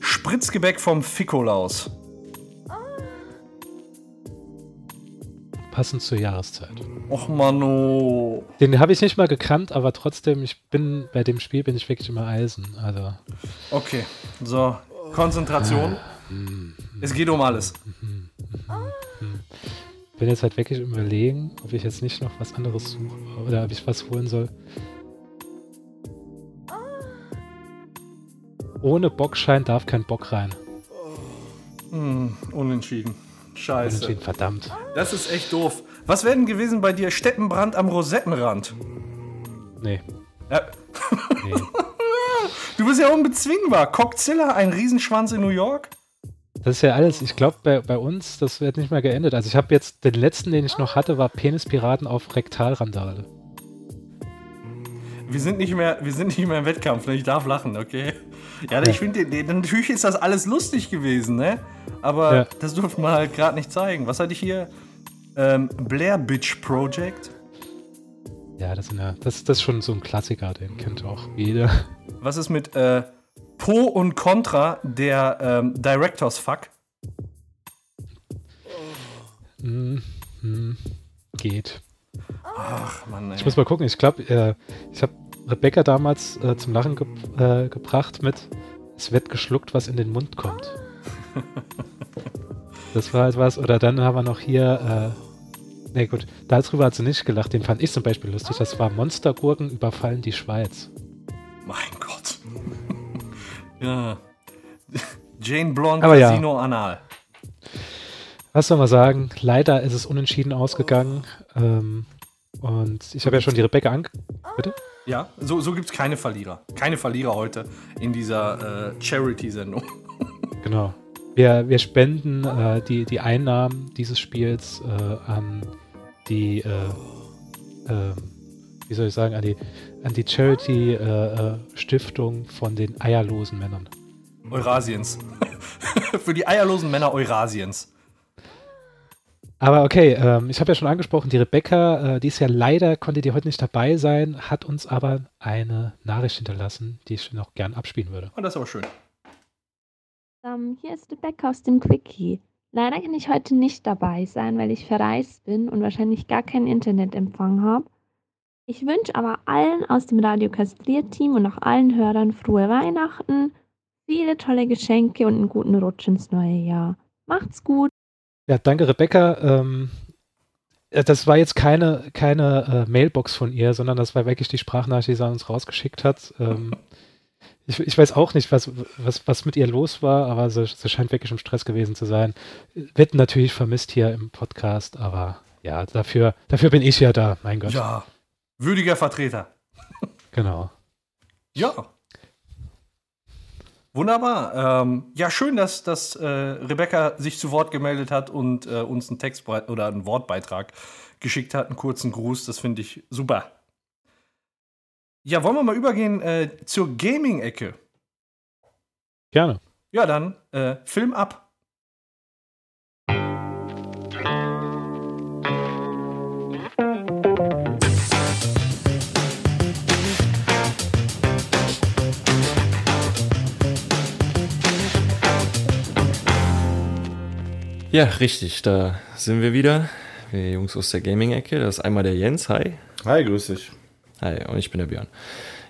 Spritzgebäck vom Fikolaus. Passend zur Jahreszeit. Och Mano. Den habe ich nicht mal gekannt, aber trotzdem, ich bin bei dem Spiel bin ich wirklich immer Eisen. Also. Okay, so. Konzentration. es geht um alles. Ich bin jetzt halt wirklich überlegen, ob ich jetzt nicht noch was anderes suche oder ob ich was holen soll. Ohne Bockschein darf kein Bock rein. Hm, unentschieden. Scheiße. Unentschieden, verdammt. Das ist echt doof. Was wäre denn gewesen bei dir? Steppenbrand am Rosettenrand? Nee. Ja. Nee. Du bist ja unbezwingbar. Cockzilla, ein Riesenschwanz in New York? Das ist ja alles, ich glaube, bei, bei uns, das wird nicht mehr geendet. Also ich habe jetzt, den letzten, den ich noch hatte, war Penispiraten auf Rektalrandale. Wir sind nicht mehr, wir sind nicht mehr im Wettkampf, ne? ich darf lachen, okay? Ja, ich finde, natürlich ist das alles lustig gewesen, ne? Aber ja. das durfte man halt gerade nicht zeigen. Was hatte ich hier? Ähm, Blair Bitch Project. Ja, das, ja, das, das ist schon so ein Klassiker, den kennt auch jeder. Was ist mit äh, Po und Contra der ähm, Directors Fuck? Mm, mm, geht. Ach, Mann, ey. Ich muss mal gucken. Ich glaube, äh, ich habe Rebecca damals äh, zum Lachen ge äh, gebracht mit: Es wird geschluckt, was in den Mund kommt. Das war halt was. Oder dann haben wir noch hier, äh, ne gut, darüber hat sie nicht gelacht. Den fand ich zum Beispiel lustig. Das war Monstergurken überfallen die Schweiz. Mein Gott. ja. Jane Blonde, Aber ja. Casino Anal. Was soll man sagen? Leider ist es unentschieden ausgegangen. Ähm, und ich habe ja schon die Rebecca ange... Bitte? Ja, so, so gibt es keine Verlierer. Keine Verlierer heute in dieser äh, Charity-Sendung. Genau. Wir, wir spenden äh, die, die Einnahmen dieses Spiels äh, an die, äh, ähm, wie soll ich sagen, an die, an die Charity-Stiftung von den eierlosen Männern. Eurasiens. Für die eierlosen Männer Eurasiens. Aber okay, ähm, ich habe ja schon angesprochen, die Rebecca, äh, die ist ja leider, konnte die heute nicht dabei sein, hat uns aber eine Nachricht hinterlassen, die ich noch gern abspielen würde. Oh, das ist aber schön. Ähm, hier ist Rebecca aus dem Quickie. Leider kann ich heute nicht dabei sein, weil ich verreist bin und wahrscheinlich gar keinen Internetempfang habe. Ich wünsche aber allen aus dem Radio Kastriert-Team und auch allen Hörern frohe Weihnachten, viele tolle Geschenke und einen guten Rutsch ins neue Jahr. Macht's gut! Ja, danke Rebecca. Ähm, äh, das war jetzt keine, keine äh, Mailbox von ihr, sondern das war wirklich die Sprachnachricht, die sie uns rausgeschickt hat. Ähm, ich, ich, weiß auch nicht, was, was, was mit ihr los war, aber sie, sie, scheint wirklich im Stress gewesen zu sein. Wird natürlich vermisst hier im Podcast, aber ja, dafür, dafür bin ich ja da, mein Gott. Ja, würdiger Vertreter. Genau. Ja. Wunderbar. Ähm, ja, schön, dass, dass äh, Rebecca sich zu Wort gemeldet hat und äh, uns einen Text oder einen Wortbeitrag geschickt hat, einen kurzen Gruß. Das finde ich super. Ja, wollen wir mal übergehen äh, zur Gaming-Ecke? Gerne. Ja, dann äh, Film ab. Ja, richtig, da sind wir wieder. Wir Jungs aus der Gaming-Ecke. Das ist einmal der Jens, hi. Hi, grüß dich. Hi, und ich bin der Björn.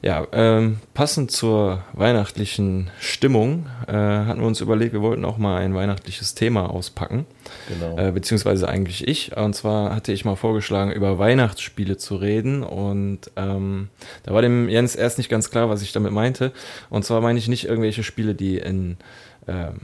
Ja, ähm, passend zur weihnachtlichen Stimmung äh, hatten wir uns überlegt, wir wollten auch mal ein weihnachtliches Thema auspacken. Genau. Äh, beziehungsweise eigentlich ich. Und zwar hatte ich mal vorgeschlagen, über Weihnachtsspiele zu reden. Und ähm, da war dem Jens erst nicht ganz klar, was ich damit meinte. Und zwar meine ich nicht irgendwelche Spiele, die in ähm,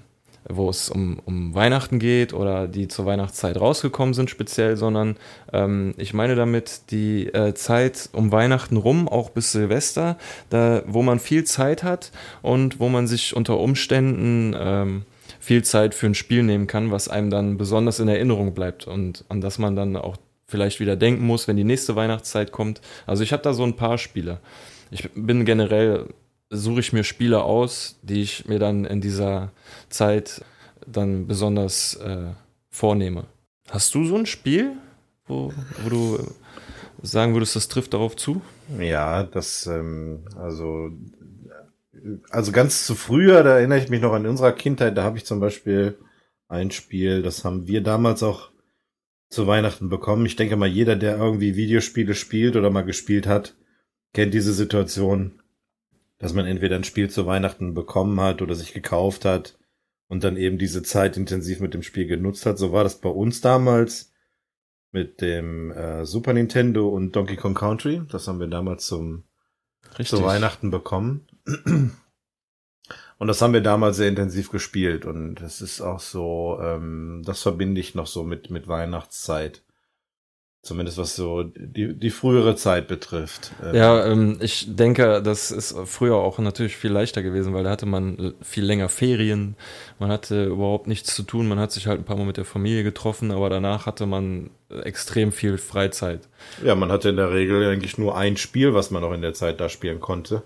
wo es um, um Weihnachten geht oder die zur Weihnachtszeit rausgekommen sind speziell, sondern ähm, ich meine damit die äh, Zeit um Weihnachten rum, auch bis Silvester, da, wo man viel Zeit hat und wo man sich unter Umständen ähm, viel Zeit für ein Spiel nehmen kann, was einem dann besonders in Erinnerung bleibt und an das man dann auch vielleicht wieder denken muss, wenn die nächste Weihnachtszeit kommt. Also ich habe da so ein paar Spiele. Ich bin generell suche ich mir Spiele aus, die ich mir dann in dieser Zeit dann besonders äh, vornehme. Hast du so ein Spiel, wo, wo du sagen würdest, das trifft darauf zu? Ja, das, ähm, also, also ganz zu früher, da erinnere ich mich noch an unserer Kindheit, da habe ich zum Beispiel ein Spiel, das haben wir damals auch zu Weihnachten bekommen. Ich denke mal, jeder, der irgendwie Videospiele spielt oder mal gespielt hat, kennt diese Situation dass man entweder ein Spiel zu Weihnachten bekommen hat oder sich gekauft hat und dann eben diese Zeit intensiv mit dem Spiel genutzt hat. So war das bei uns damals mit dem äh, Super Nintendo und Donkey Kong Country. Das haben wir damals zum Richtig. zu Weihnachten bekommen. Und das haben wir damals sehr intensiv gespielt und das ist auch so, ähm, das verbinde ich noch so mit mit Weihnachtszeit. Zumindest was so die, die frühere Zeit betrifft. Ähm, ja, ähm, ich denke, das ist früher auch natürlich viel leichter gewesen, weil da hatte man viel länger Ferien, man hatte überhaupt nichts zu tun, man hat sich halt ein paar Mal mit der Familie getroffen, aber danach hatte man extrem viel Freizeit. Ja, man hatte in der Regel eigentlich nur ein Spiel, was man auch in der Zeit da spielen konnte.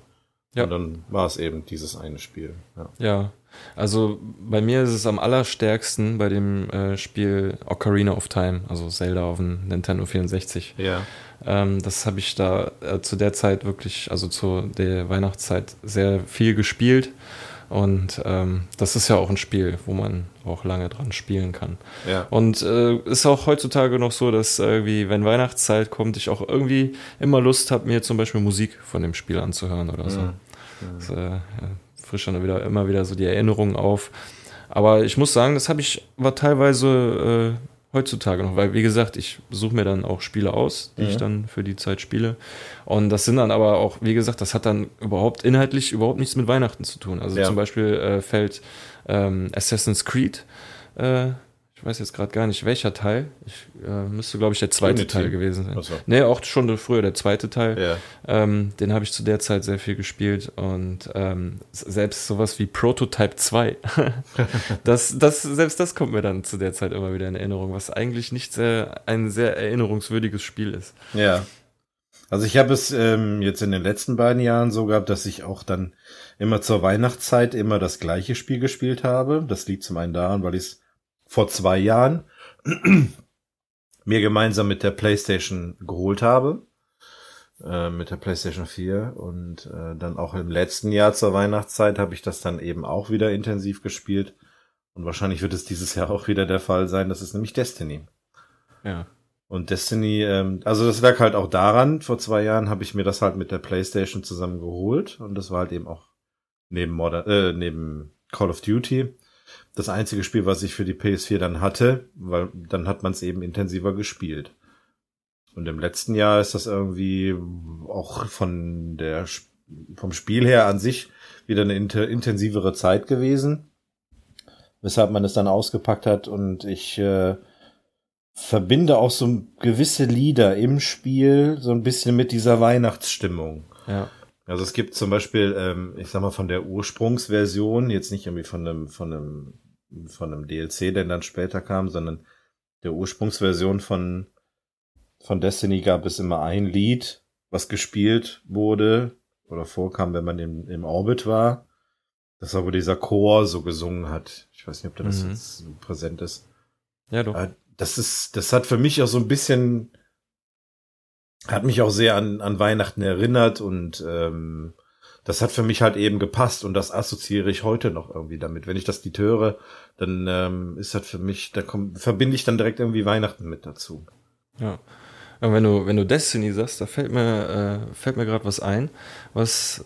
Ja. Und dann war es eben dieses eine Spiel. Ja. ja. Also bei mir ist es am allerstärksten bei dem äh, Spiel Ocarina of Time, also Zelda auf dem Nintendo 64. Ja. Ähm, das habe ich da äh, zu der Zeit wirklich, also zu der Weihnachtszeit sehr viel gespielt. Und ähm, das ist ja auch ein Spiel, wo man auch lange dran spielen kann. Ja. Und äh, ist auch heutzutage noch so, dass irgendwie, wenn Weihnachtszeit kommt, ich auch irgendwie immer Lust habe, mir zum Beispiel Musik von dem Spiel anzuhören oder so. Mhm. Das, äh, frischt dann wieder immer wieder so die Erinnerungen auf. Aber ich muss sagen, das habe ich war teilweise äh, heutzutage noch, weil wie gesagt, ich suche mir dann auch Spiele aus, die Mhm. ich dann für die Zeit spiele. Und das sind dann aber auch, wie gesagt, das hat dann überhaupt inhaltlich überhaupt nichts mit Weihnachten zu tun. Also Ja. zum Beispiel äh, fällt ähm, Assassin's Creed, äh, ich weiß jetzt gerade gar nicht welcher Teil. Ich äh, müsste, glaube ich, der zweite Unity. Teil gewesen sein. Achso. Nee, auch schon früher der zweite Teil. Ja. Ähm, den habe ich zu der Zeit sehr viel gespielt und ähm, selbst sowas wie Prototype 2, das, das, selbst das kommt mir dann zu der Zeit immer wieder in Erinnerung, was eigentlich nicht sehr, ein sehr erinnerungswürdiges Spiel ist. Ja. Also ich habe es ähm, jetzt in den letzten beiden Jahren so gehabt, dass ich auch dann immer zur Weihnachtszeit immer das gleiche Spiel gespielt habe. Das liegt zum einen daran, weil ich es vor zwei Jahren mir gemeinsam mit der PlayStation geholt habe. Äh, mit der PlayStation 4 und äh, dann auch im letzten Jahr zur Weihnachtszeit habe ich das dann eben auch wieder intensiv gespielt. Und wahrscheinlich wird es dieses Jahr auch wieder der Fall sein. Das ist nämlich Destiny. Ja. Und Destiny, ähm, also das lag halt auch daran, vor zwei Jahren habe ich mir das halt mit der Playstation zusammen geholt und das war halt eben auch neben Modern, äh, neben Call of Duty das einzige Spiel, was ich für die PS4 dann hatte, weil dann hat man es eben intensiver gespielt. Und im letzten Jahr ist das irgendwie auch von der vom Spiel her an sich wieder eine intensivere Zeit gewesen, weshalb man es dann ausgepackt hat und ich äh, verbinde auch so gewisse Lieder im Spiel so ein bisschen mit dieser Weihnachtsstimmung. Ja. Also es gibt zum Beispiel, ähm, ich sag mal, von der Ursprungsversion, jetzt nicht irgendwie von einem, von einem, von einem DLC, der dann später kam, sondern der Ursprungsversion von, von Destiny gab es immer ein Lied, was gespielt wurde oder vorkam, wenn man im, im Orbit war. Das war, wo dieser Chor so gesungen hat. Ich weiß nicht, ob da das Mhm. jetzt so präsent ist. Ja, doch. Äh, Das ist, das hat für mich auch so ein bisschen, hat mich auch sehr an, an Weihnachten erinnert und ähm, das hat für mich halt eben gepasst und das assoziiere ich heute noch irgendwie damit. Wenn ich das Lied höre, dann ähm, ist das für mich, da kommt, verbinde ich dann direkt irgendwie Weihnachten mit dazu. Ja. Aber wenn du, wenn du Destiny sagst, da fällt mir, äh, fällt mir gerade was ein, was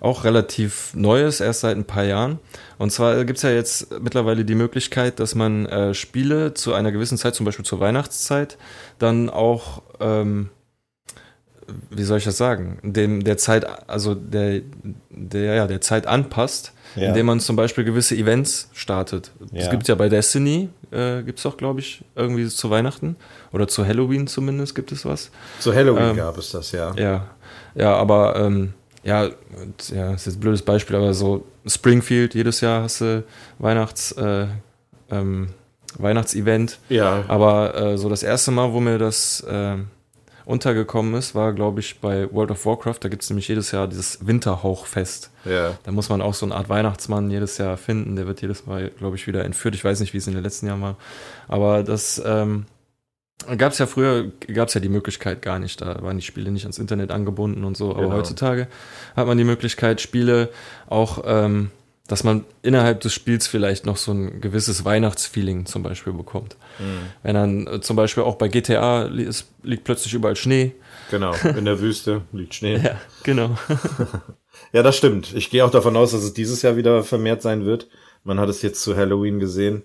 auch relativ neu ist, erst seit ein paar Jahren. Und zwar gibt's ja jetzt mittlerweile die Möglichkeit, dass man äh, Spiele zu einer gewissen Zeit, zum Beispiel zur Weihnachtszeit, dann auch, ähm, wie soll ich das sagen, dem der Zeit, also der, der, ja, der Zeit anpasst, Ja. indem man zum Beispiel gewisse Events startet. Es Ja. gibt ja bei Destiny, äh, gibt's auch, glaube ich, irgendwie zu Weihnachten oder zu Halloween zumindest gibt es was. Zu Halloween Ähm, gab es das, ja. Ja, ja, aber ähm, ja, ja, das ist jetzt ein blödes Beispiel, aber so Springfield, jedes Jahr hast du Weihnachts, äh, ähm, Weihnachtsevent. Ja, Aber äh, so das erste Mal, wo mir das äh, untergekommen ist, war, glaube ich, bei World of Warcraft. Da gibt es nämlich jedes Jahr dieses Winterhauchfest. ja. Da muss man auch so eine Art Weihnachtsmann jedes Jahr finden. Der wird jedes Mal, glaube ich, wieder entführt. Ich weiß nicht, wie es in den letzten Jahren war. Aber das ähm, gab es ja früher, gab es ja die Möglichkeit gar nicht. Da waren die Spiele nicht ans Internet angebunden und so. Aber Genau. heutzutage hat man die Möglichkeit, Spiele auch, ähm, dass man innerhalb des Spiels vielleicht noch so ein gewisses Weihnachtsfeeling zum Beispiel bekommt. Mhm. Wenn dann äh, zum Beispiel auch bei GTA li es liegt plötzlich überall Schnee. Genau, in der Wüste liegt Schnee. Ja, genau. Ja, das stimmt. Ich gehe auch davon aus, dass es dieses Jahr wieder vermehrt sein wird. Man hat es jetzt zu Halloween gesehen,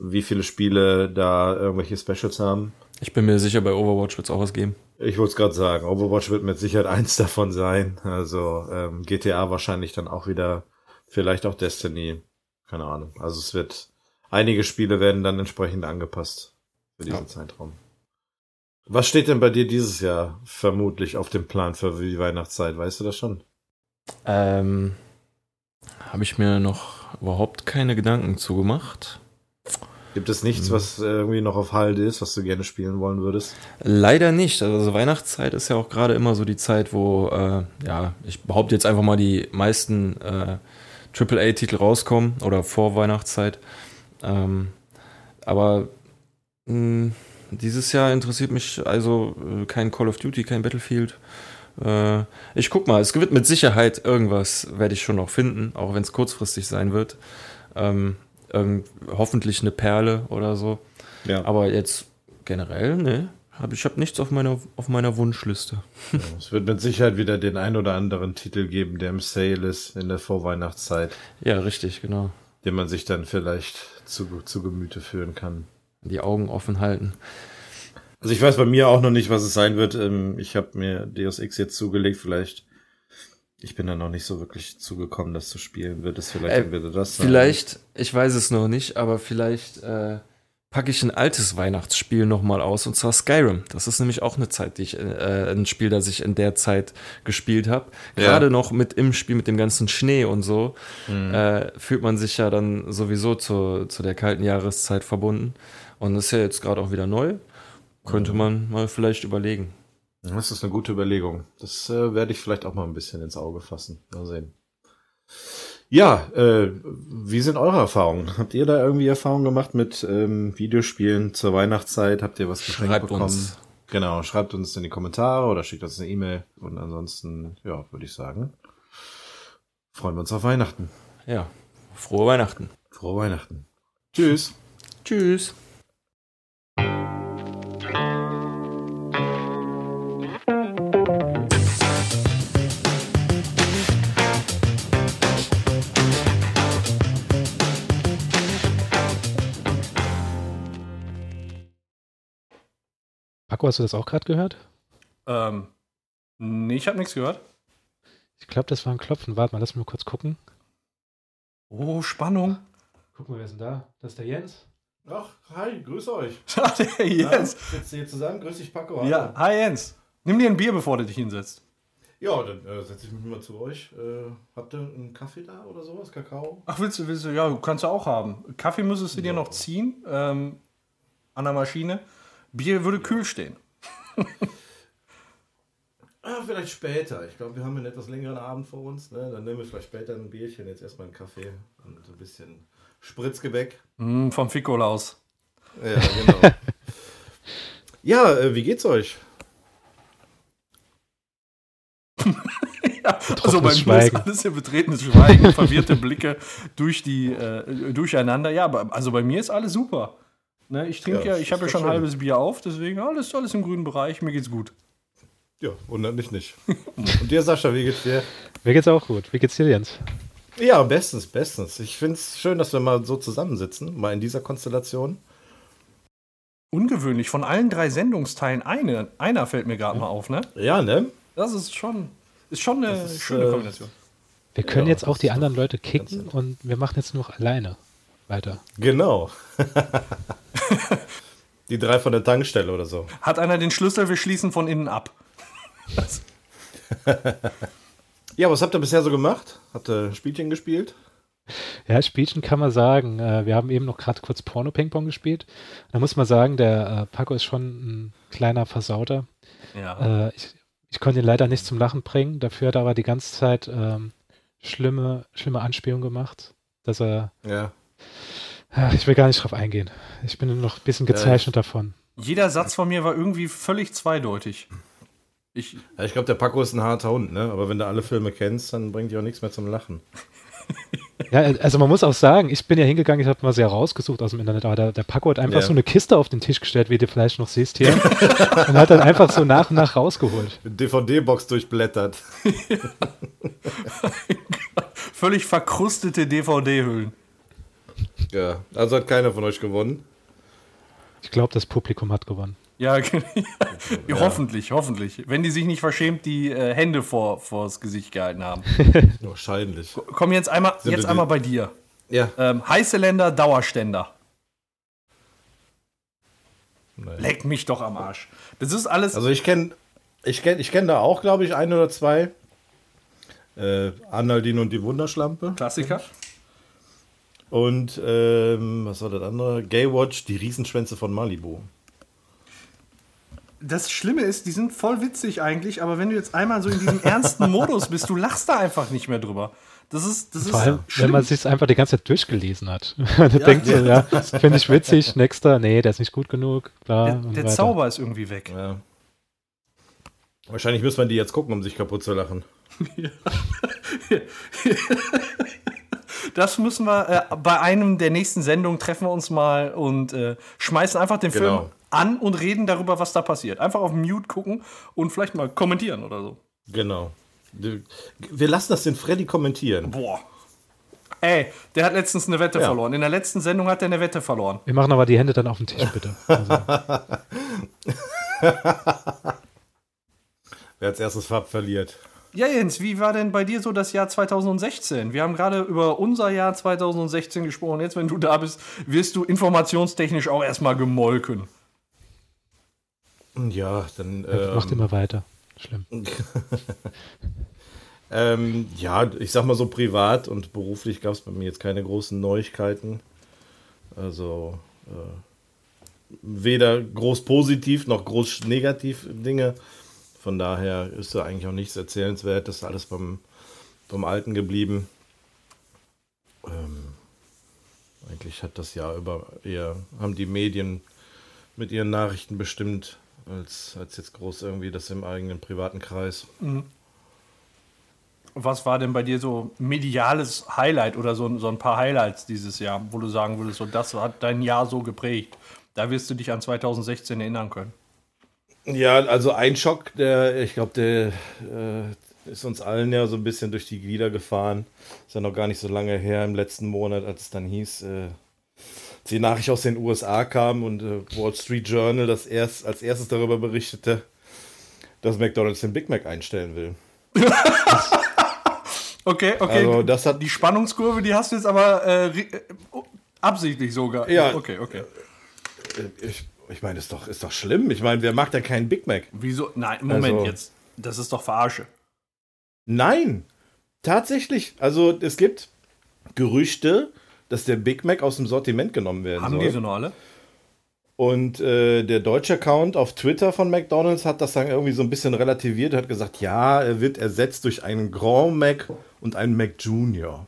wie viele Spiele da irgendwelche Specials haben. Ich bin mir sicher, bei Overwatch wird es auch was geben. Ich wollte es gerade sagen, Overwatch wird mit Sicherheit eins davon sein. Also ähm, GTA wahrscheinlich dann auch wieder, vielleicht auch Destiny. Keine Ahnung. Also es wird, einige Spiele werden dann entsprechend angepasst für diesen Ja. Zeitraum. Was steht denn bei dir dieses Jahr vermutlich auf dem Plan für die Weihnachtszeit? Weißt du das schon? Ähm, Habe ich mir noch überhaupt keine Gedanken zugemacht. Gibt es nichts, Hm. was irgendwie noch auf Halde ist, was du gerne spielen wollen würdest? Leider nicht. Also Weihnachtszeit ist ja auch gerade immer so die Zeit, wo, äh, ja, ich behaupte jetzt einfach mal, die meisten äh, AAA-Titel rauskommen oder vor Weihnachtszeit. Ähm, aber mh, dieses Jahr interessiert mich also äh, kein Call of Duty, kein Battlefield. Äh, ich guck mal, es wird mit Sicherheit irgendwas, werde ich schon noch finden, auch wenn es kurzfristig sein wird. Ähm, irgend, hoffentlich eine Perle oder so. Ja. Aber jetzt generell, ne? Hab, ich habe nichts auf meiner, auf meiner Wunschliste. Es wird mit Sicherheit wieder den ein oder anderen Titel geben, der im Sale ist in der Vorweihnachtszeit. Ja, richtig, genau. den man sich dann vielleicht zu, zu Gemüte führen kann. Die Augen offen halten. Also ich weiß bei mir auch noch nicht, was es sein wird. Ähm, Ich habe mir Deus Ex jetzt zugelegt, vielleicht. Ich bin da noch nicht so wirklich zugekommen, das zu spielen. Wird es vielleicht Äh, entweder das sein? Vielleicht, ich weiß es noch nicht, aber vielleicht äh, packe ich ein altes Weihnachtsspiel nochmal aus, und zwar Skyrim. Das ist nämlich auch eine Zeit, die ich, äh, ein Spiel, das ich in der Zeit gespielt habe. Ja. Gerade noch mit im Spiel mit dem ganzen Schnee und so, Mhm. äh, fühlt man sich ja dann sowieso zu, zu der kalten Jahreszeit verbunden. Und das ist ja jetzt gerade auch wieder neu. Könnte Mhm. man mal vielleicht überlegen. Das ist eine gute Überlegung. Das äh, werde ich vielleicht auch mal ein bisschen ins Auge fassen. Mal sehen. Ja, äh, wie sind eure Erfahrungen? Habt ihr da irgendwie Erfahrungen gemacht mit ähm, Videospielen zur Weihnachtszeit? Habt ihr was geschenkt Schreibt bekommen? uns. Genau, schreibt uns in die Kommentare oder schickt uns eine E-Mail. Und ansonsten, ja, würde ich sagen, freuen wir uns auf Weihnachten. Ja, frohe Weihnachten. Frohe Weihnachten. Tschüss. Tschüss. Paco, hast du das auch gerade gehört? Ähm, nee, ich habe nichts gehört. Ich glaube, das war ein Klopfen. Warte mal, lass mich mal kurz gucken. Oh, Spannung. Guck mal, wer ist denn da? Das ist der Jens. Ach, hi, grüß euch. der Jens. Sitzen hier zusammen. Grüß dich, Paco. Ja, hi Jens. Nimm dir ein Bier, bevor du dich hinsetzt. Ja, dann äh, setze ich mich mal zu euch. Äh, habt ihr einen Kaffee da oder sowas? Kakao? Ach, willst du, willst du? Ja, kannst du auch haben. Kaffee müsstest du dir Ja. noch ziehen ähm, an der Maschine. Bier würde kühl stehen. Ah, vielleicht später. Ich glaube, wir haben einen etwas längeren Abend vor uns. Ne? Dann nehmen wir vielleicht später ein Bierchen. Jetzt erstmal einen Kaffee und ein bisschen Spritzgebäck. Mm, vom Ficolaus. Ja, genau. ja, äh, wie geht's euch? Ja, also bei mir ist alles im betretenes Schweigen, verwirrte Blicke durch die äh, durcheinander. Ja, aber also bei mir ist alles super. Ne, ich trinke Ja, ja, ich habe ja schon ein halbes Bier auf, deswegen alles, alles im grünen Bereich. Mir geht's gut. Ja, wundert mich nicht. Und dir, Sascha, wie geht's dir? Mir geht's auch gut. Wie geht's dir, Jens? Ja, bestens, bestens. Ich finde es schön, dass wir mal so zusammensitzen, mal in dieser Konstellation. Ungewöhnlich. Von allen drei Sendungsteilen eine, einer fällt mir gerade mal auf, ne? Ja, ne? Das ist schon, ist schon eine ist, schöne äh, Kombination. Wir können Ja, jetzt auch die anderen Leute kicken und wir machen jetzt nur noch alleine weiter. Genau. Die drei von der Tankstelle oder so. Hat einer den Schlüssel, wir schließen von innen ab. Ja, was habt ihr bisher so gemacht? Habt ihr Spielchen gespielt? Ja, Spielchen kann man sagen. Äh, wir haben eben noch gerade kurz Porno-Ping-Pong gespielt. Da muss man sagen, der äh, Paco ist schon ein kleiner Versauter. ja. Äh, ich, ich konnte ihn leider nicht zum Lachen bringen. Dafür hat er aber die ganze Zeit ähm, schlimme, schlimme Anspielungen gemacht, dass er. Ja. Ach, ich will gar nicht drauf eingehen. Ich bin noch ein bisschen Ja, gezeichnet davon. Jeder Satz von mir war irgendwie völlig zweideutig. Ich, ja ich glaube, der Paco ist ein harter Hund, ne? Aber wenn du alle Filme kennst, dann bringt dir auch nichts mehr zum Lachen. Ja, also man muss auch sagen, ich bin ja hingegangen, ich habe mal sehr rausgesucht aus dem Internet, aber der, der Paco hat einfach Ja. so eine Kiste auf den Tisch gestellt, wie du vielleicht noch siehst hier, und hat dann einfach so nach und nach rausgeholt. DVD-Box durchblättert. völlig verkrustete DVD-Hüllen. Ja, also hat keiner von euch gewonnen. Ich glaube, das Publikum hat gewonnen. Ja, ja, hoffentlich, hoffentlich. Wenn die sich nicht verschämt die äh, Hände vor vors Gesicht gehalten haben. Wahrscheinlich. Komm jetzt einmal, Sind jetzt einmal bei dir. Ja. Ähm, heiße Länder, Dauerständer. Nein. Leck mich doch am Arsch. Das ist alles. Also ich kenne ich kenn, ich kenn da auch, glaube ich, ein oder zwei. Äh, Arnaldin und die Wunderschlampe. Klassiker. Und ähm, was war das andere? Gaywatch, die Riesenschwänze von Malibu. Das Schlimme ist, die sind voll witzig eigentlich, aber wenn du jetzt einmal so in diesem ernsten Modus bist, du lachst da einfach nicht mehr drüber. Das ist, das ist Vor allem, wenn schlimm. man sich einfach die ganze Zeit durchgelesen hat. Man denkt so, ja, finde ich witzig, nächster, nee, der ist nicht gut genug, bla der der. Zauber ist irgendwie weg. Ja. Wahrscheinlich müssen wir die jetzt gucken, um sich kaputt zu lachen. Das müssen wir äh, bei einem der nächsten Sendungen treffen wir uns mal und äh, schmeißen einfach den Film Genau. an und reden darüber, was da passiert. Einfach auf Mute gucken und vielleicht mal kommentieren oder so. Genau. Wir lassen das den Freddy kommentieren. Boah. Ey, der hat letztens eine Wette Ja. verloren. In der letzten Sendung hat er eine Wette verloren. Wir machen aber die Hände dann auf den Tisch, bitte. Also, Wer als erstes Farb verliert. Ja, Jens, wie war denn bei dir so das Jahr 2016? Wir haben gerade über unser Jahr 2016 gesprochen. Jetzt, wenn du da bist, wirst du informationstechnisch auch erstmal gemolken. Ja, dann. macht Ähm, immer weiter. Schlimm. ähm, ja, ich sag mal so privat und beruflich gab es bei mir jetzt keine großen Neuigkeiten. Also äh, weder groß positiv noch groß negativ Dinge. Von daher ist da eigentlich auch nichts erzählenswert. Das ist alles beim, beim Alten geblieben. Ähm, eigentlich hat das Jahr über eher, haben die Medien mit ihren Nachrichten bestimmt, als, als jetzt groß irgendwie das im eigenen privaten Kreis. Was war denn bei dir so mediales Highlight oder so, so ein paar Highlights dieses Jahr, wo du sagen würdest, so das hat dein Jahr so geprägt? Da wirst du dich an 2016 erinnern können. Ja, also ein Schock, der, ich glaube, der äh, ist uns allen ja so ein bisschen durch die Glieder gefahren. Ist ja noch gar nicht so lange her im letzten Monat, als es dann hieß, äh, als die Nachricht aus den USA kam und äh, Wall Street Journal das erst, als erstes darüber berichtete, dass McDonalds den Big Mac einstellen will. Okay, okay. Also das hat die Spannungskurve, die hast du jetzt aber äh, äh, absichtlich sogar. Ja. Okay, okay. äh, ich, ich meine, ist doch, ist doch schlimm. Ich meine, wer macht denn keinen Big Mac? Wieso? Nein, Moment Also- jetzt. Das ist doch Verarsche. Nein, tatsächlich. Also es gibt Gerüchte, dass der Big Mac aus dem Sortiment genommen werden Haben soll. die so noch alle? Und äh, der deutsche Account auf Twitter von McDonald's hat das dann irgendwie so ein bisschen relativiert, hat gesagt, ja, er wird ersetzt durch einen Grand Mac und einen Mac Junior.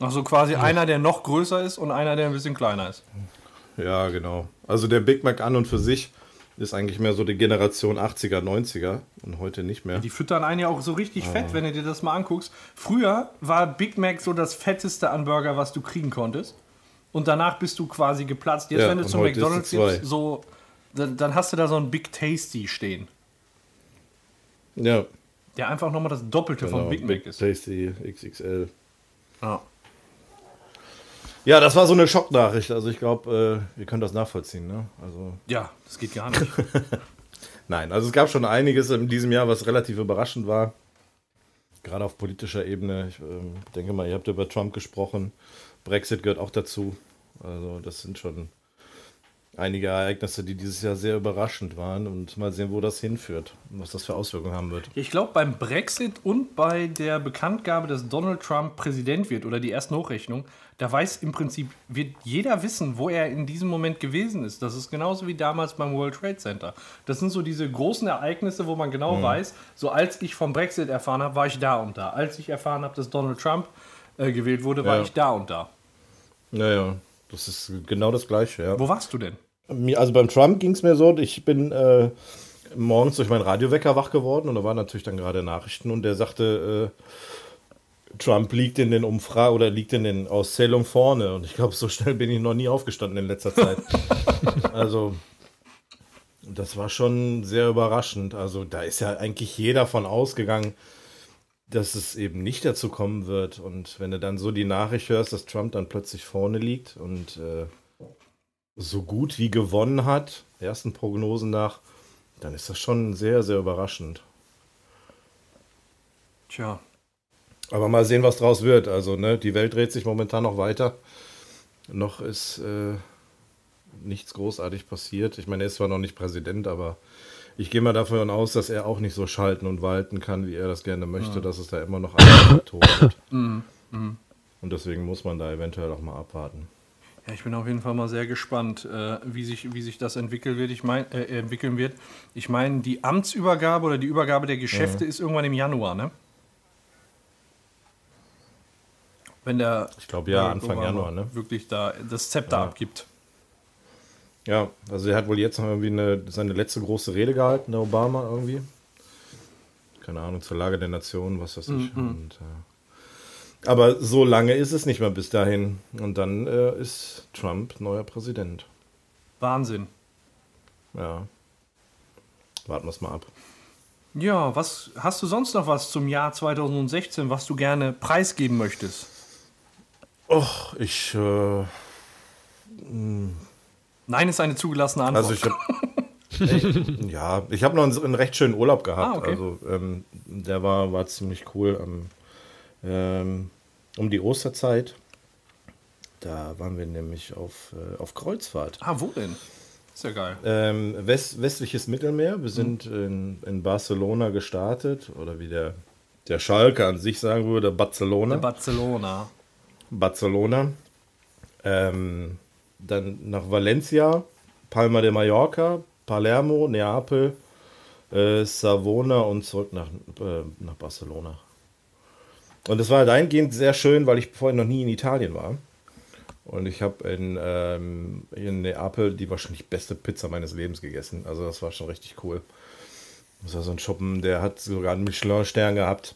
Also quasi einer, der noch größer ist und einer, der ein bisschen kleiner ist. Ja, genau. Also der Big Mac an und für sich ist eigentlich mehr so die Generation 80er, 90er und heute nicht mehr. Die füttern einen ja auch so richtig Ah. fett, wenn du dir das mal anguckst. Früher war Big Mac so das fetteste an Burger, was du kriegen konntest. Und danach bist du quasi geplatzt. Jetzt, Ja, wenn du zum McDonalds gehst, so, dann, dann hast du da so einen Big Tasty stehen, Ja, der einfach nochmal das Doppelte genau. von Big Mac ist. Tasty XXL. Ja. Ja, das war so eine Schocknachricht. Also ich glaube, äh, wir können das nachvollziehen. Ne? Also ja, das geht gar nicht. Nein, also es gab schon einiges in diesem Jahr, was relativ überraschend war. Gerade auf politischer Ebene. Ich ähm, denke mal, ihr habt über Trump gesprochen. Brexit gehört auch dazu. Also das sind schon einige Ereignisse, die dieses Jahr sehr überraschend waren. Und mal sehen, wo das hinführt und was das für Auswirkungen haben wird. Ich glaube, beim Brexit und bei der Bekanntgabe, dass Donald Trump Präsident wird oder die ersten Hochrechnung, da weiß im Prinzip, wird jeder wissen, wo er in diesem Moment gewesen ist. Das ist genauso wie damals beim World Trade Center. Das sind so diese großen Ereignisse, wo man genau weiß, so als ich vom Brexit erfahren habe, war ich da und da. Als ich erfahren habe, dass Donald Trump äh, gewählt wurde, war Ja. ich da und da. Naja, das ist genau das Gleiche, ja. Wo warst du denn? Also beim Trump ging es mir so, ich bin äh, morgens durch meinen Radiowecker wach geworden und da waren natürlich dann gerade Nachrichten und der sagte, äh, Trump liegt in den Umfragen oder liegt in den Auszählungen vorne und ich glaube, so schnell bin ich noch nie aufgestanden in letzter Zeit. also das war schon sehr überraschend. Also da ist ja eigentlich jeder von ausgegangen, dass es eben nicht dazu kommen wird und wenn du dann so die Nachricht hörst, dass Trump dann plötzlich vorne liegt und äh, so gut wie gewonnen hat, ersten Prognosen nach, dann ist das schon sehr, sehr überraschend. Tja. Aber mal sehen, was draus wird. Also, ne, die Welt dreht sich momentan noch weiter. Noch ist äh, nichts großartig passiert. Ich meine, er ist zwar noch nicht Präsident, aber ich gehe mal davon aus, dass er auch nicht so schalten und walten kann, wie er das gerne möchte, dass es da immer noch andere Faktoren gibt. Und deswegen muss man da eventuell auch mal abwarten. Ja, ich bin auf jeden Fall mal sehr gespannt, äh, wie, sich, wie sich das entwickeln wird. Ich mein, äh, entwickeln wird. Ich meine, die Amtsübergabe oder die Übergabe der Geschäfte ist irgendwann im Januar, ne? Wenn der Ich glaube, ja, Anfang Januar, ne? wirklich da das Zepter Ja. abgibt. Ja, also er hat wohl jetzt noch irgendwie eine, seine letzte große Rede gehalten, der Obama irgendwie. Keine Ahnung, zur Lage der Nation, was weiß ich. Und, äh, aber so lange ist es nicht mehr bis dahin. Und dann äh, ist Trump neuer Präsident. Wahnsinn. Ja. Warten wir es mal ab. Ja, was hast du sonst noch was zum Jahr 2016, was du gerne preisgeben möchtest? Och, ich. Äh, Nein ist eine zugelassene Antwort. also ich habe. ja, ich habe noch einen, einen recht schönen Urlaub gehabt. Ah, okay. Also ähm, der war, war ziemlich cool. Ähm, ähm, um die Osterzeit. Da waren wir nämlich auf, äh, auf Kreuzfahrt. ah, wo denn? Ist ja geil. Ähm, west, westliches Mittelmeer. Wir sind in, in Barcelona gestartet. Oder wie der, der Schalke an sich sagen würde, Barcelona. Barcelona. Barcelona. Ähm, dann nach Valencia, Palma de Mallorca, Palermo, Neapel, äh, Savona und zurück nach, äh, nach Barcelona. Und es war dahingehend sehr schön, weil ich vorher noch nie in Italien war. Und ich habe in, ähm, in Neapel die wahrscheinlich beste Pizza meines Lebens gegessen. Also das war schon richtig cool. Das war so ein Schuppen, der hat sogar einen Michelin-Stern gehabt.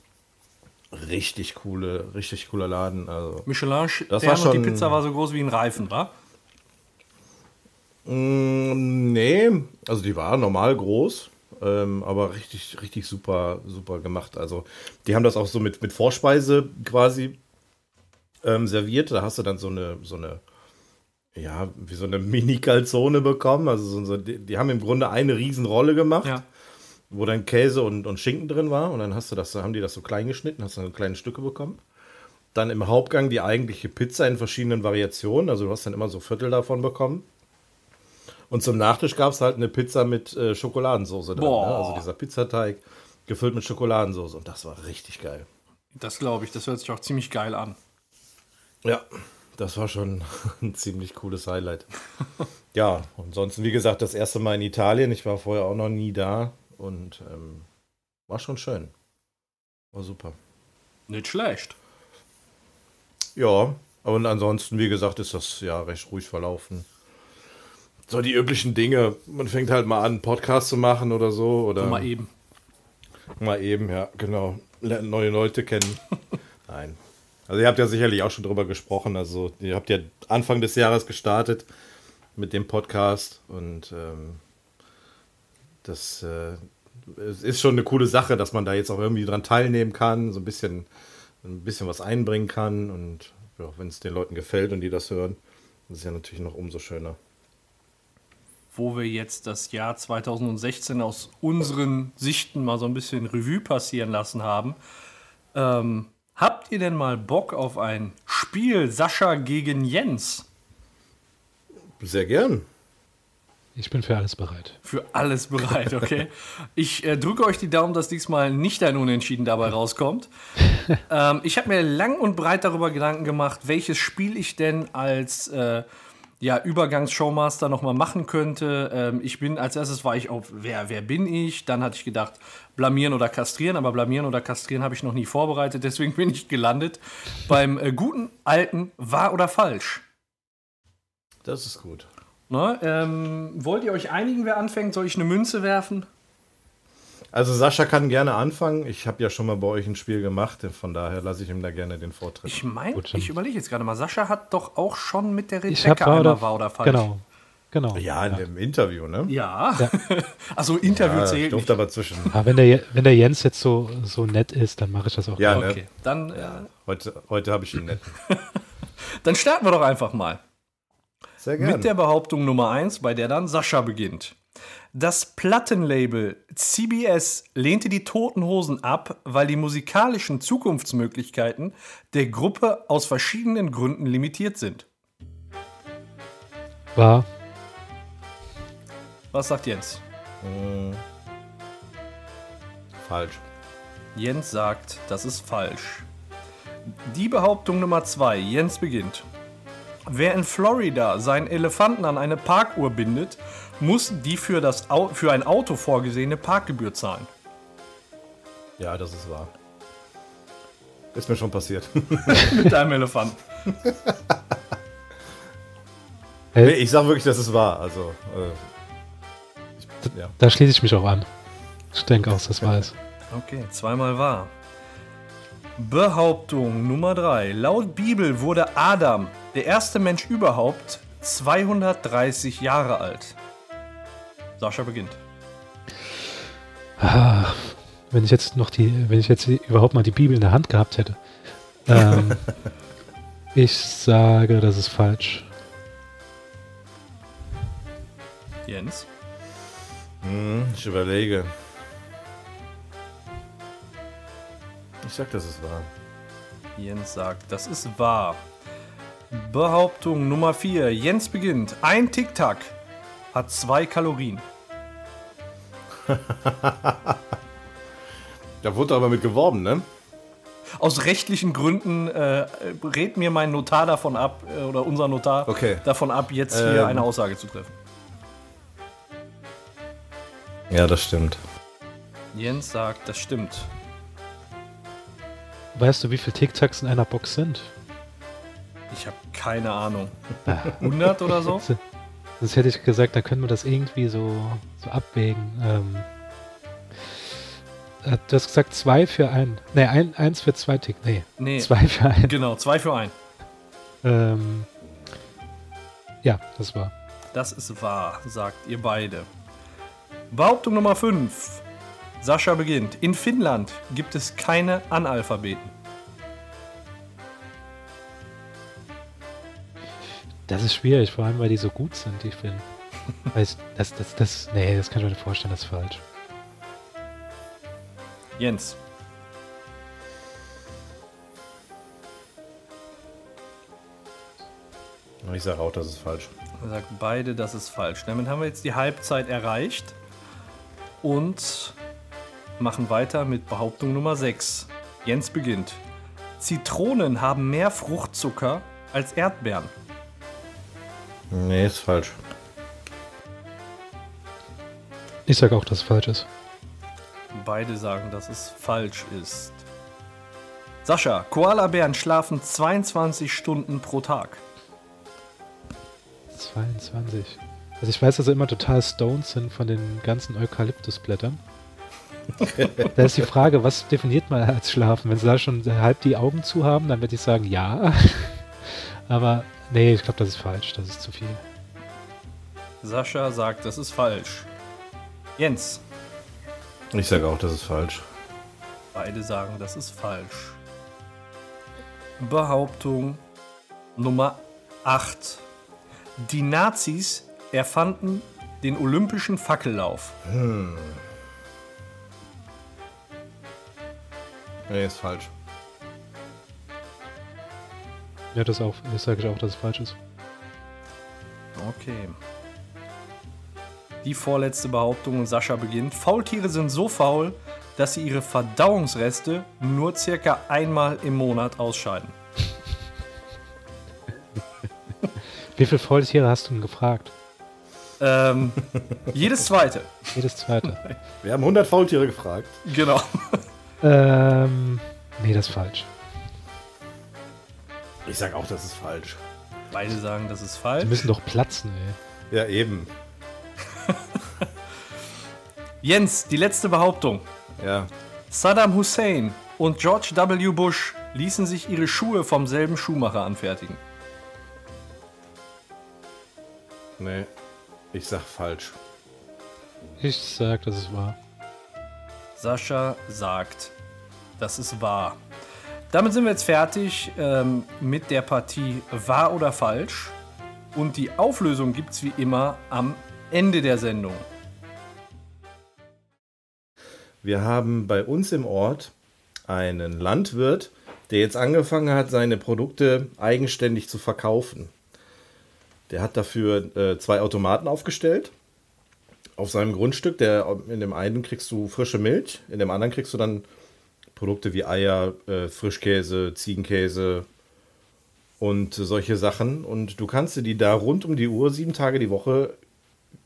Richtig coole, richtig cooler Laden. Also Michelin Das Stern war und die Pizza war so groß wie ein Reifen, wa? Mm, nee, also die war normal groß, ähm, aber richtig, richtig super, super gemacht. Also die haben das auch so mit, mit Vorspeise quasi ähm, serviert. Da hast du dann so eine, so eine, ja, wie so eine Mini-Calzone bekommen. Also so, so, die, die haben im Grunde eine Riesenrolle gemacht, Ja. wo dann Käse und, und Schinken drin war. Und dann hast du das, haben die das so klein geschnitten, hast dann kleine Stücke bekommen. Dann im Hauptgang die eigentliche Pizza in verschiedenen Variationen. Also du hast dann immer so Viertel davon bekommen. Und zum Nachtisch gab es halt eine Pizza mit äh, Schokoladensauce drin. Ne? Also dieser Pizzateig gefüllt mit Schokoladensauce. Und das war richtig geil. Das glaube ich. Das hört sich auch ziemlich geil an. Ja, das war schon ein ziemlich cooles Highlight. ja, und ansonsten, wie gesagt, das erste Mal in Italien. Ich war vorher auch noch nie da. Und ähm, war schon schön. War super. Nicht schlecht. Ja, und ansonsten, wie gesagt, ist das ja recht ruhig verlaufen. So die üblichen Dinge. Man fängt halt mal an, einen Podcast zu machen oder so. Oder mal eben. Mal eben, ja, genau. Lernen neue Leute kennen. Nein. Also ihr habt ja sicherlich auch schon drüber gesprochen. Also ihr habt ja Anfang des Jahres gestartet mit dem Podcast und ähm, das äh, es ist schon eine coole Sache, dass man da jetzt auch irgendwie dran teilnehmen kann, so ein bisschen, ein bisschen was einbringen kann und ja, wenn es den Leuten gefällt und die das hören, das ist ja natürlich noch umso schöner. Wo wir jetzt das Jahr 2016 aus unseren Sichten mal so ein bisschen Revue passieren lassen haben. Ähm, habt ihr denn mal Bock auf ein Spiel Sascha gegen Jens? Sehr gern. Ich bin für alles bereit. Für alles bereit, okay? Ich äh, drücke euch die Daumen, dass diesmal nicht ein Unentschieden dabei rauskommt. ähm, ich habe mir lang und breit darüber Gedanken gemacht, welches Spiel ich denn als äh, ja, Übergangs-Showmaster nochmal machen könnte. Ähm, ich bin, als erstes war ich auf, wer, wer bin ich? Dann hatte ich gedacht, blamieren oder kastrieren, aber blamieren oder kastrieren habe ich noch nie vorbereitet, deswegen bin ich gelandet beim äh, guten alten Wahr oder Falsch. Das ist gut. Ne? Ähm, wollt ihr euch einigen, wer anfängt? Soll ich eine Münze werfen? Also Sascha kann gerne anfangen. Ich habe ja schon mal bei euch ein Spiel gemacht, von daher lasse ich ihm da gerne den Vortritt. Ich meine, ich überlege jetzt gerade mal, Sascha hat doch auch schon mit der Ich habe Rebecca einmal oder, war oder falsch. Genau. Genau. ja, in dem Interview, ne? Ja. Also Interview Ja, ich zählt durfte nicht. aber zwischen. Aber wenn der, wenn der Jens jetzt so, so nett ist, dann mache ich das auch. Ja, gerne. Okay, ne? dann, äh, Heute, heute habe ich ihn nett. dann starten wir doch einfach mal. Sehr gerne. Mit der Behauptung Nummer 1, bei der dann Sascha beginnt. Das Plattenlabel CBS lehnte die Toten Hosen ab, weil die musikalischen Zukunftsmöglichkeiten der Gruppe aus verschiedenen Gründen limitiert sind. War Was sagt Jens? Falsch. Jens sagt, das ist falsch. Die Behauptung Nummer 2, Jens beginnt. Wer in Florida seinen Elefanten an eine Parkuhr bindet, muss die für, das Au für ein Auto vorgesehene Parkgebühr zahlen. Ja, das ist wahr. Ist mir schon passiert. Mit einem Elefanten. nee, Hey, ich sag wirklich, dass es wahr. Also, äh, ich, ja. da schließe ich mich auch an. Ich denke auch, das war es. Okay, zweimal wahr. Behauptung Nummer 3. Laut Bibel wurde Adam, der erste Mensch überhaupt, 230 Jahre alt. Sascha beginnt. Ah, wenn ich jetzt noch die, wenn ich jetzt überhaupt mal die Bibel in der Hand gehabt hätte. Ähm, Ich sage, das ist falsch. Jens? Hm, ich überlege. Ich sag, das ist wahr. Jens sagt, das ist wahr. Behauptung Nummer 4. Jens beginnt. Ein Tic-Tac hat zwei Kalorien. Da wurde aber mit geworben, ne? Aus rechtlichen Gründen äh, rät mir mein Notar davon ab, äh, oder unser Notar Okay. davon ab, jetzt hier Ähm. eine Aussage zu treffen. Ja, das stimmt. Jens sagt, das stimmt. Weißt du, wie viele Tic-Tacs in einer Box sind? Ich habe keine Ahnung. 100 oder so? Sonst hätte ich gesagt, da können wir das irgendwie so, so abwägen. Ähm, äh, du hast gesagt, zwei für ein. Nee, ein, eins für zwei Tick. Nee, Nee, zwei für ein. genau, zwei für ein. Ähm, ja, das war. Das ist wahr, sagt ihr beide. Behauptung Nummer 5. Sascha beginnt. In Finnland gibt es keine Analphabeten. Das ist schwierig, vor allem weil die so gut sind, ich finde. Weiß, das, das, das, nee, das kann ich mir nicht vorstellen, das ist falsch. Jens. Ich sag auch, das ist falsch. Er sagt beide, das ist falsch. Damit haben wir jetzt die Halbzeit erreicht und machen weiter mit Behauptung Nummer 6. Jens beginnt. Zitronen haben mehr Fruchtzucker als Erdbeeren. Nee, ist falsch. Ich sage auch, dass es falsch ist. Beide sagen, dass es falsch ist. Sascha, Koalabären schlafen 22 Stunden pro Tag. 22. Also ich weiß, dass sie immer total stoned sind von den ganzen Eukalyptusblättern. da ist die Frage, was definiert man als Schlafen? Wenn sie da schon halb die Augen zu haben, dann würde ich sagen, ja. Aber nee, ich glaube, das ist falsch. Das ist zu viel. Sascha sagt, das ist falsch. Jens, Ich sag auch, das ist falsch. beide sagen, das ist falsch. Behauptung Nummer 8. Die Nazis erfanden den olympischen Fackellauf. Nee, ist falsch. Ja, das auch. Das sage ich auch, dass es falsch ist. Okay. Die vorletzte Behauptung und Sascha beginnt. Faultiere sind so faul, dass sie ihre Verdauungsreste nur circa einmal im Monat ausscheiden. Wie viele Faultiere hast du denn gefragt? Ähm, jedes zweite. Jedes zweite. Wir haben 100 Faultiere gefragt. Genau. ähm, nee, das ist falsch. Ich sag auch, das ist falsch. Beide sagen, das ist Die falsch. müssen doch platzen, ey. Ja, eben. Jens, die letzte Behauptung. Ja. Saddam Hussein und George W. Bush ließen sich ihre Schuhe vom selben Schuhmacher anfertigen. Nee. Ich sag falsch. Ich sag, das ist wahr. Sascha sagt, das ist wahr. Damit sind wir jetzt fertig ähm, mit der Partie wahr oder falsch. Und die Auflösung gibt es wie immer am Ende der Sendung. Wir haben bei uns im Ort einen Landwirt, der jetzt angefangen hat, seine Produkte eigenständig zu verkaufen. Der hat dafür äh, zwei Automaten aufgestellt auf seinem Grundstück. Der, in dem einen kriegst du frische Milch, in dem anderen kriegst du dann Produkte wie Eier, äh, Frischkäse, Ziegenkäse und solche Sachen. Und du kannst dir die da rund um die Uhr, sieben Tage die Woche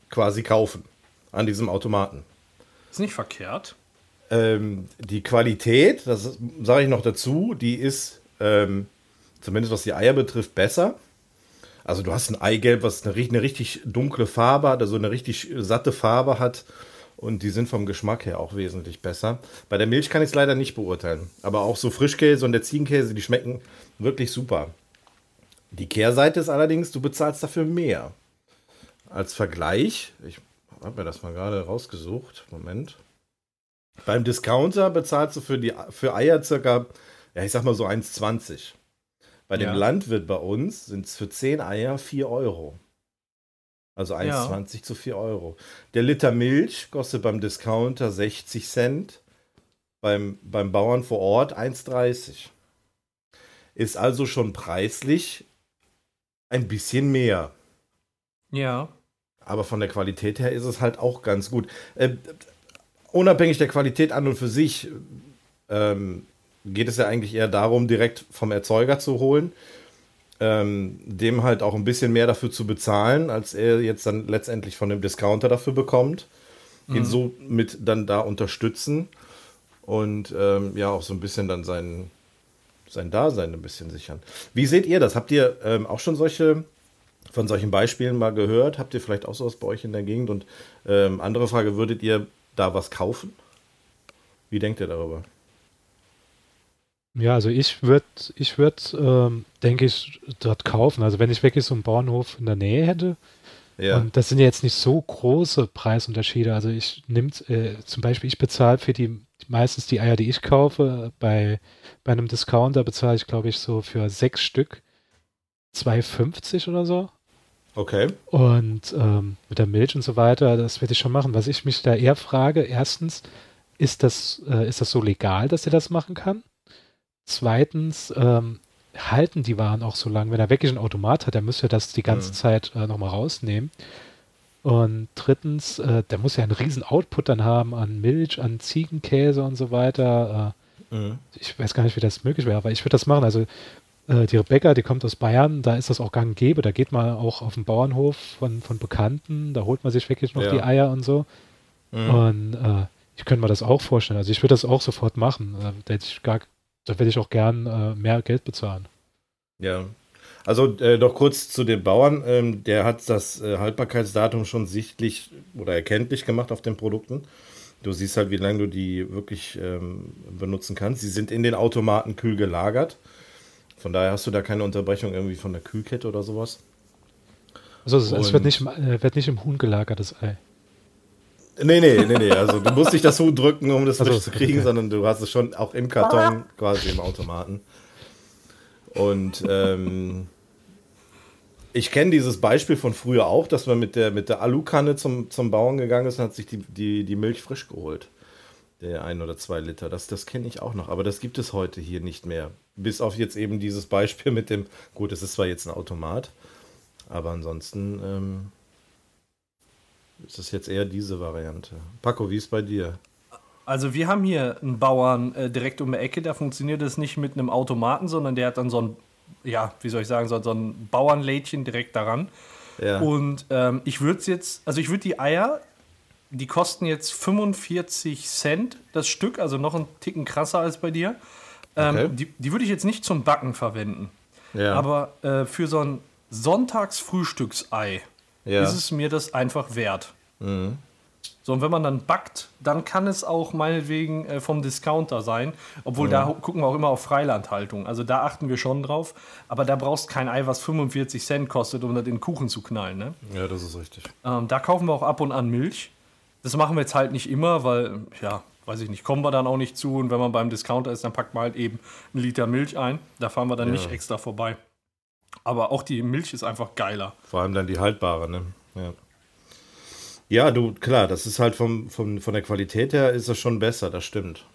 quasi kaufen an diesem Automaten. Ist nicht verkehrt. Ähm, die Qualität, das sage ich noch dazu, die ist ähm, zumindest was die Eier betrifft besser. Also du hast ein Eigelb, was eine, eine richtig dunkle Farbe hat, also eine richtig satte Farbe hat. Und die sind vom Geschmack her auch wesentlich besser. Bei der Milch kann ich es leider nicht beurteilen. Aber auch so Frischkäse und der Ziegenkäse, die schmecken wirklich super. Die Kehrseite ist allerdings, du bezahlst dafür mehr. Als Vergleich, ich habe mir das mal gerade rausgesucht. Moment. Beim Discounter bezahlst du für, die, für Eier circa, ja, ich sag mal so 1,20. Bei dem Ja. Landwirt bei uns sind es für 10 Eier 4 Euro. Also 1,20 zu 4 Euro. Der Liter Milch kostet beim Discounter 60 Cent, beim, beim Bauern vor Ort 1,30. Ist also schon preislich ein bisschen mehr. Ja. Aber von der Qualität her ist es halt auch ganz gut. Äh, unabhängig der Qualität an und für sich ähm, geht es ja eigentlich eher darum, direkt vom Erzeuger zu holen, ähm, dem halt auch ein bisschen mehr dafür zu bezahlen, als er jetzt dann letztendlich von dem Discounter dafür bekommt. Ihn so mit dann da unterstützen und ähm, ja auch so ein bisschen dann sein, sein Dasein ein bisschen sichern. Wie seht ihr das? Habt ihr ähm, auch schon solche von solchen Beispielen mal gehört? Habt ihr vielleicht auch sowas bei euch in der Gegend? Und ähm, andere Frage, würdet ihr da was kaufen? Wie denkt ihr darüber? Ja, also ich würde, ich würde, ähm, denke ich, dort kaufen. Also wenn ich wirklich so einen Bauernhof in der Nähe hätte, Ja. und das sind ja jetzt nicht so große Preisunterschiede. Also ich nimmt, äh, zum Beispiel, ich bezahle für die meistens die Eier, die ich kaufe, bei, bei einem Discounter bezahle ich, glaube ich, so für sechs Stück 2,50 oder so. Okay. Und ähm, mit der Milch und so weiter, das werde ich schon machen. Was ich mich da eher frage, erstens, ist das, äh, ist das so legal, dass er das machen kann? Zweitens, ähm, halten die Waren auch so lange? Wenn er wirklich einen Automat hat, der müsste das die ganze Mhm. Zeit äh, nochmal rausnehmen. Und drittens, äh, der muss ja einen riesen Output dann haben an Milch, an Ziegenkäse und so weiter. Äh, Mhm. ich weiß gar nicht, wie das möglich wäre, aber ich würde das machen. Also äh, die Rebecca, die kommt aus Bayern, da ist das auch gang und gäbe. Da geht man auch auf den Bauernhof von, von Bekannten, da holt man sich wirklich noch Ja. die Eier und so. Mhm. Und äh, ich könnte mir das auch vorstellen. Also ich würde das auch sofort machen. Äh, da hätte ich gar, da werde ich auch gern äh, mehr Geld bezahlen. Ja. Also äh, noch kurz zu dem Bauern. Ähm, der hat das äh, Haltbarkeitsdatum schon sichtlich oder erkenntlich gemacht auf den Produkten. Du siehst halt, wie lange du die wirklich ähm, benutzen kannst. Sie sind in den Automaten kühl gelagert. Von daher hast du da keine Unterbrechung irgendwie von der Kühlkette oder sowas. Also es, es wird, nicht, im- äh, wird nicht im Huhn gelagert, das Ei. Nee, nee, nee, nee. Also du musst nicht das Huhn drücken, um das frisch zu kriegen, okay. sondern du hast es schon auch im Karton, quasi im Automaten. Und ähm, ich kenne dieses Beispiel von früher auch, dass man mit der, mit der Alukanne zum, zum Bauern gegangen ist und hat sich die, die, die Milch frisch geholt. Der ein oder zwei Liter. Das, das kenne ich auch noch. Aber das gibt es heute hier nicht mehr. Bis auf jetzt eben dieses Beispiel mit dem, gut, es ist zwar jetzt ein Automat, aber ansonsten ähm, ist es jetzt eher diese Variante. Paco, wie ist bei dir? Also wir haben hier einen Bauern äh, direkt um die Ecke, da funktioniert es nicht mit einem Automaten, sondern der hat dann so ein, ja, wie soll ich sagen, so, so ein Bauernlädchen direkt daran. Ja. Und ähm, ich würde es jetzt, also ich würde die Eier, die kosten jetzt 45 Cent das Stück, also noch einen Ticken krasser als bei dir. Ähm, Okay. Die, die würde ich jetzt nicht zum Backen verwenden. ja. Aber äh, für so ein Sonntagsfrühstücksei ja. ist es mir das einfach wert. Mhm. So, und wenn man dann backt, dann kann es auch meinetwegen äh, vom Discounter sein. Obwohl, da hu- gucken wir auch immer auf Freilandhaltung. Also da achten wir schon drauf. Aber da brauchst kein Ei, was 45 Cent kostet, um das in den Kuchen zu knallen. Ne? ja, das ist richtig. Ähm, da kaufen wir auch ab und an Milch. Das machen wir jetzt halt nicht immer, weil, ja, weiß ich nicht, kommen wir dann auch nicht zu. Und wenn man beim Discounter ist, dann packt man halt eben einen Liter Milch ein. Da fahren wir dann Ja. nicht extra vorbei. Aber auch die Milch ist einfach geiler. Vor allem dann die haltbare, ne? Ja. Ja, du, klar, das ist halt vom, vom, von der Qualität her ist das schon besser, das stimmt.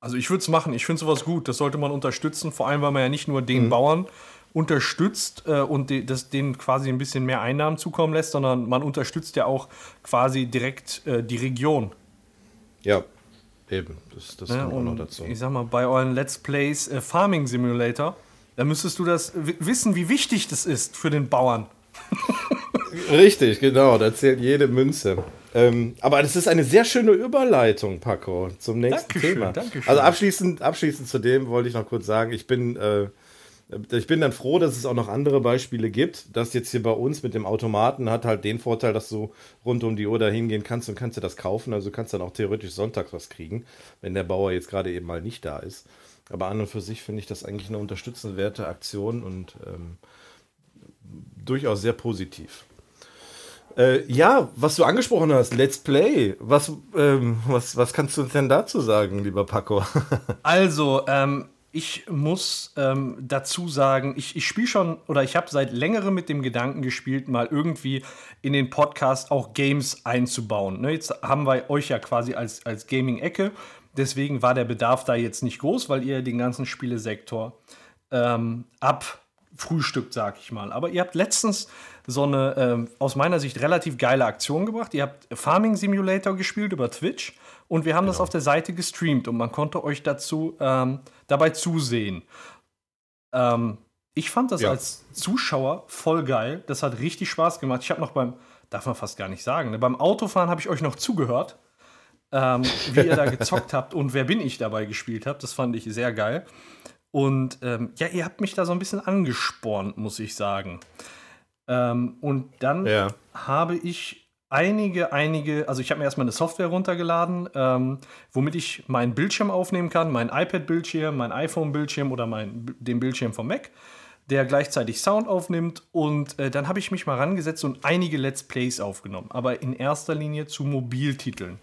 Also ich würde es machen. Ich finde sowas gut. Das sollte man unterstützen. Vor allem, weil man ja nicht nur den Bauern unterstützt äh, und de, das, denen quasi ein bisschen mehr Einnahmen zukommen lässt, sondern man unterstützt ja auch quasi direkt äh, die Region. Ja, eben. Das, das Ne? kommt auch noch dazu. ich sag mal, bei euren Let's Plays äh, Farming Simulator, da müsstest du das wi- wissen, wie wichtig das ist für den Bauern. Richtig, genau, da zählt jede Münze. Ähm, aber das ist eine sehr schöne Überleitung, Paco, zum nächsten Dankeschön, Thema. Dankeschön. Also abschließend, abschließend zu dem wollte ich noch kurz sagen, ich bin, äh, ich bin dann froh, dass es auch noch andere Beispiele gibt. Das jetzt hier bei uns mit dem Automaten hat halt den Vorteil, dass du rund um die Uhr da hingehen kannst und kannst dir das kaufen. Also du kannst dann auch theoretisch sonntags was kriegen, wenn der Bauer jetzt gerade eben mal nicht da ist. Aber an und für sich finde ich das eigentlich eine unterstützenswerte Aktion und ähm, durchaus sehr positiv. Äh, ja, was du angesprochen hast, Let's Play. Was, ähm, was, was kannst du denn dazu sagen, lieber Paco? Also, ähm, ich muss ähm, dazu sagen, ich, ich spiele schon oder ich habe seit längerem mit dem Gedanken gespielt, mal irgendwie in den Podcast auch Games einzubauen. Ne, jetzt haben wir euch ja quasi als, als Gaming-Ecke. Deswegen war der Bedarf da jetzt nicht groß, weil ihr den ganzen Spielesektor ähm, abfrühstückt, sag ich mal. Aber ihr habt letztens so eine ähm, aus meiner Sicht relativ geile Aktion gebracht. Ihr habt Farming Simulator gespielt über Twitch und wir haben genau. das auf der Seite gestreamt und man konnte euch dazu ähm, dabei zusehen. Ähm, ich fand das ja. als Zuschauer voll geil. Das hat richtig Spaß gemacht. Ich habe noch beim, darf man fast gar nicht sagen, ne? beim Autofahren habe ich euch noch zugehört, ähm, wie ihr da gezockt habt und wer bin ich dabei gespielt habt. Das fand ich sehr geil. Und ähm, ja, ihr habt mich da so ein bisschen angespornt, muss ich sagen. Ähm, und dann ja. habe ich einige, einige, also ich habe mir erstmal eine Software runtergeladen, ähm, womit ich meinen Bildschirm aufnehmen kann, mein iPad-Bildschirm, mein iPhone-Bildschirm oder mein, den Bildschirm vom Mac, der gleichzeitig Sound aufnimmt. Und äh, dann habe ich mich mal rangesetzt und einige Let's Plays aufgenommen, aber in erster Linie zu Mobiltiteln.